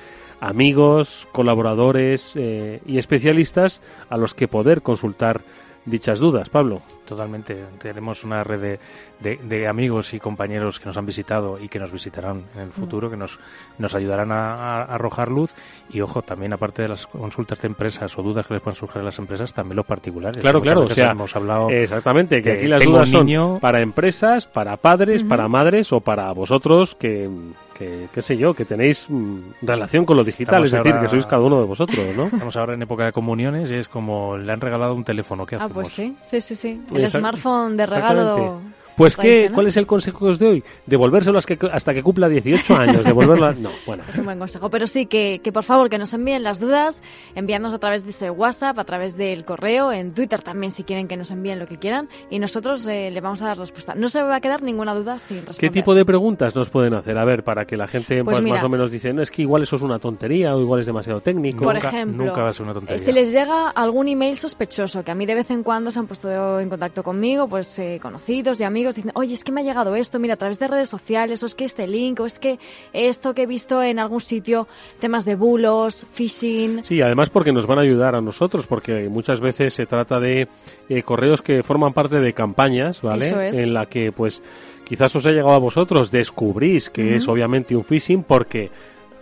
amigos, colaboradores eh, y especialistas a los que poder consultar dichas dudas, Pablo. Totalmente. Tenemos una red de, amigos y compañeros que nos han visitado y que nos visitarán en el futuro, que nos, nos ayudarán a, arrojar luz. Y ojo, también aparte de las consultas de empresas o dudas que les puedan surgir a las empresas, también los particulares. Claro, claro. O sea, hemos hablado exactamente, que aquí las dudas son para empresas, para padres, para madres o para vosotros que que, qué sé yo, que tenéis mm, relación con lo digital, es decir, que sois cada uno de vosotros, ¿no? Estamos ahora en época de comuniones y es como le han regalado un teléfono, ¿qué hacemos? Ah, pues sí, sí, sí, sí. El smartphone de regalo pues ¿qué, ¿cuál es el consejo que os doy? Devolvérselo hasta que cumpla 18 años. Devolverlo. No, bueno. Es un buen consejo. Pero sí, que, que por favor que nos envíen las dudas, enviándonos a través de ese WhatsApp, a través del correo, en Twitter también si quieren que nos envíen lo que quieran y nosotros eh, le vamos a dar respuesta. No se va a quedar ninguna duda sin responder. ¿Qué tipo de preguntas nos pueden hacer? A ver, para que la gente pues pues, más o menos dice, no, es que igual eso es una tontería o igual es demasiado técnico. Por nunca, ejemplo, nunca va a ser una tontería. si les llega algún email sospechoso, que a mí de vez en cuando se han puesto en contacto conmigo, pues eh, conocidos y amigos, dicen, oye, es que me llegado esto, mira, a través de redes sociales, o es que este link, o es que esto que he visto en algún sitio, temas de bulos, phishing. Sí, además porque nos van a ayudar a nosotros, porque muchas veces se trata de eh, correos que forman parte de campañas, ¿vale? En la que, pues, quizás os ha llegado a vosotros, descubrís que es obviamente un phishing porque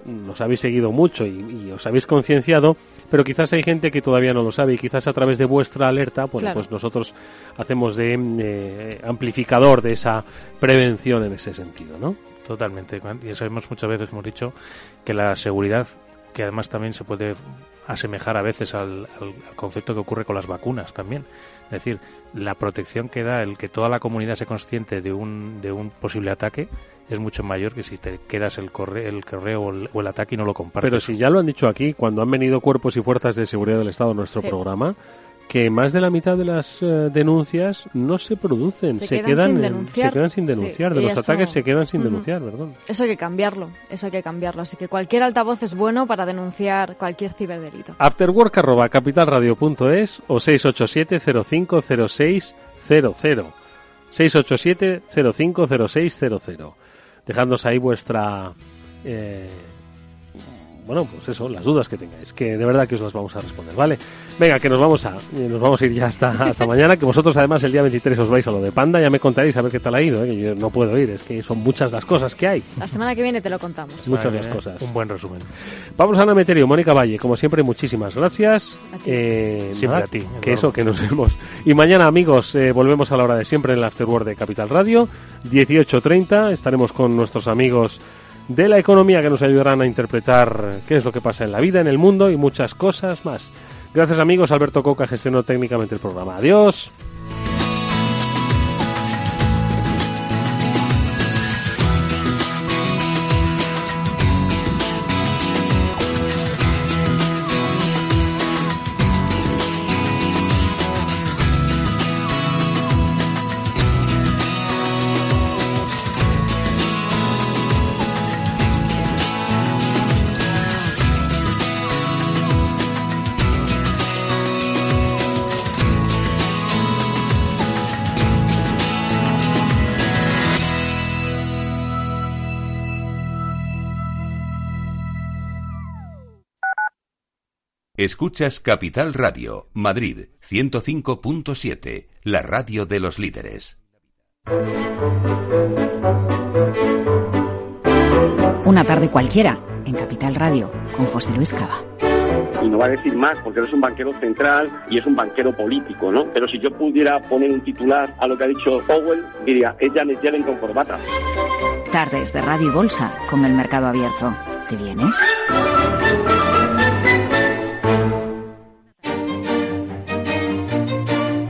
nos habéis seguido mucho y, os habéis concienciado, pero quizás hay gente que todavía no lo sabe y quizás a través de vuestra alerta, bueno, pues nosotros hacemos de eh, amplificador de esa prevención en ese sentido, ¿no? Totalmente. Y sabemos muchas veces, hemos dicho, que la seguridad, que además también se puede asemejar a veces al, concepto que ocurre con las vacunas también. Es decir, la protección que da el que toda la comunidad se consciente de un, de un posible ataque es mucho mayor que si te quedas el correo, el correo o el, ataque y no lo compartes. Pero si ya lo han dicho aquí, cuando han venido cuerpos y fuerzas de seguridad del Estado a nuestro programa, que más de la mitad de las eh, denuncias no se producen, Se se, quedan quedan, sin en- denunciar. se quedan sin Sí, denunciar. y De los eso- ataques se quedan sin denunciar, perdón. Eso hay que cambiarlo, eso hay que cambiarlo. Así que cualquier altavoz es bueno para denunciar cualquier ciberdelito. Afterwork.capitalradio.es o 687-050600. 687-050600. Dejadnos ahí vuestra... eh, bueno, pues eso, las dudas que tengáis, que de verdad que os las vamos a responder, ¿vale? Venga, que nos vamos a eh, nos vamos a ir ya hasta, hasta mañana, que vosotros además el día 23 os vais a lo de Panda, ya me contaréis a ver qué tal ha ido, ¿eh? que yo no puedo ir, es que son muchas las cosas que hay. La semana que viene te lo contamos. Muchas Vale, las cosas. Un buen resumen. Vamos a Meterio, Mónica Valle, como siempre, muchísimas gracias. A ti. Eh, Siempre nada, a ti, Que eso, que nos vemos. Y mañana, amigos, eh, volvemos a la hora de siempre en el Afterword de Capital Radio, 18.30. Estaremos con nuestros amigos de la economía que nos ayudarán a interpretar qué es lo que pasa en la vida, en el mundo y muchas cosas más. Gracias, amigos. Alberto Coca gestionó técnicamente el programa. Adiós. Escuchas Capital Radio, Madrid 105.7, la radio de los líderes. Una tarde cualquiera, en Capital Radio, con José Luis Cava. y no va a decir más porque él es un banquero central y es un banquero político, ¿no? Pero si yo pudiera poner un titular a lo que ha dicho Powell, diría, es Janet Yellen con corbata. Tardes de Radio y Bolsa, con el mercado abierto. ¿Te vienes?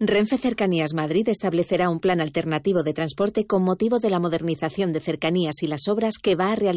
Renfe Cercanías Madrid establecerá un plan alternativo de transporte con motivo de la modernización de cercanías y las obras que va a realizar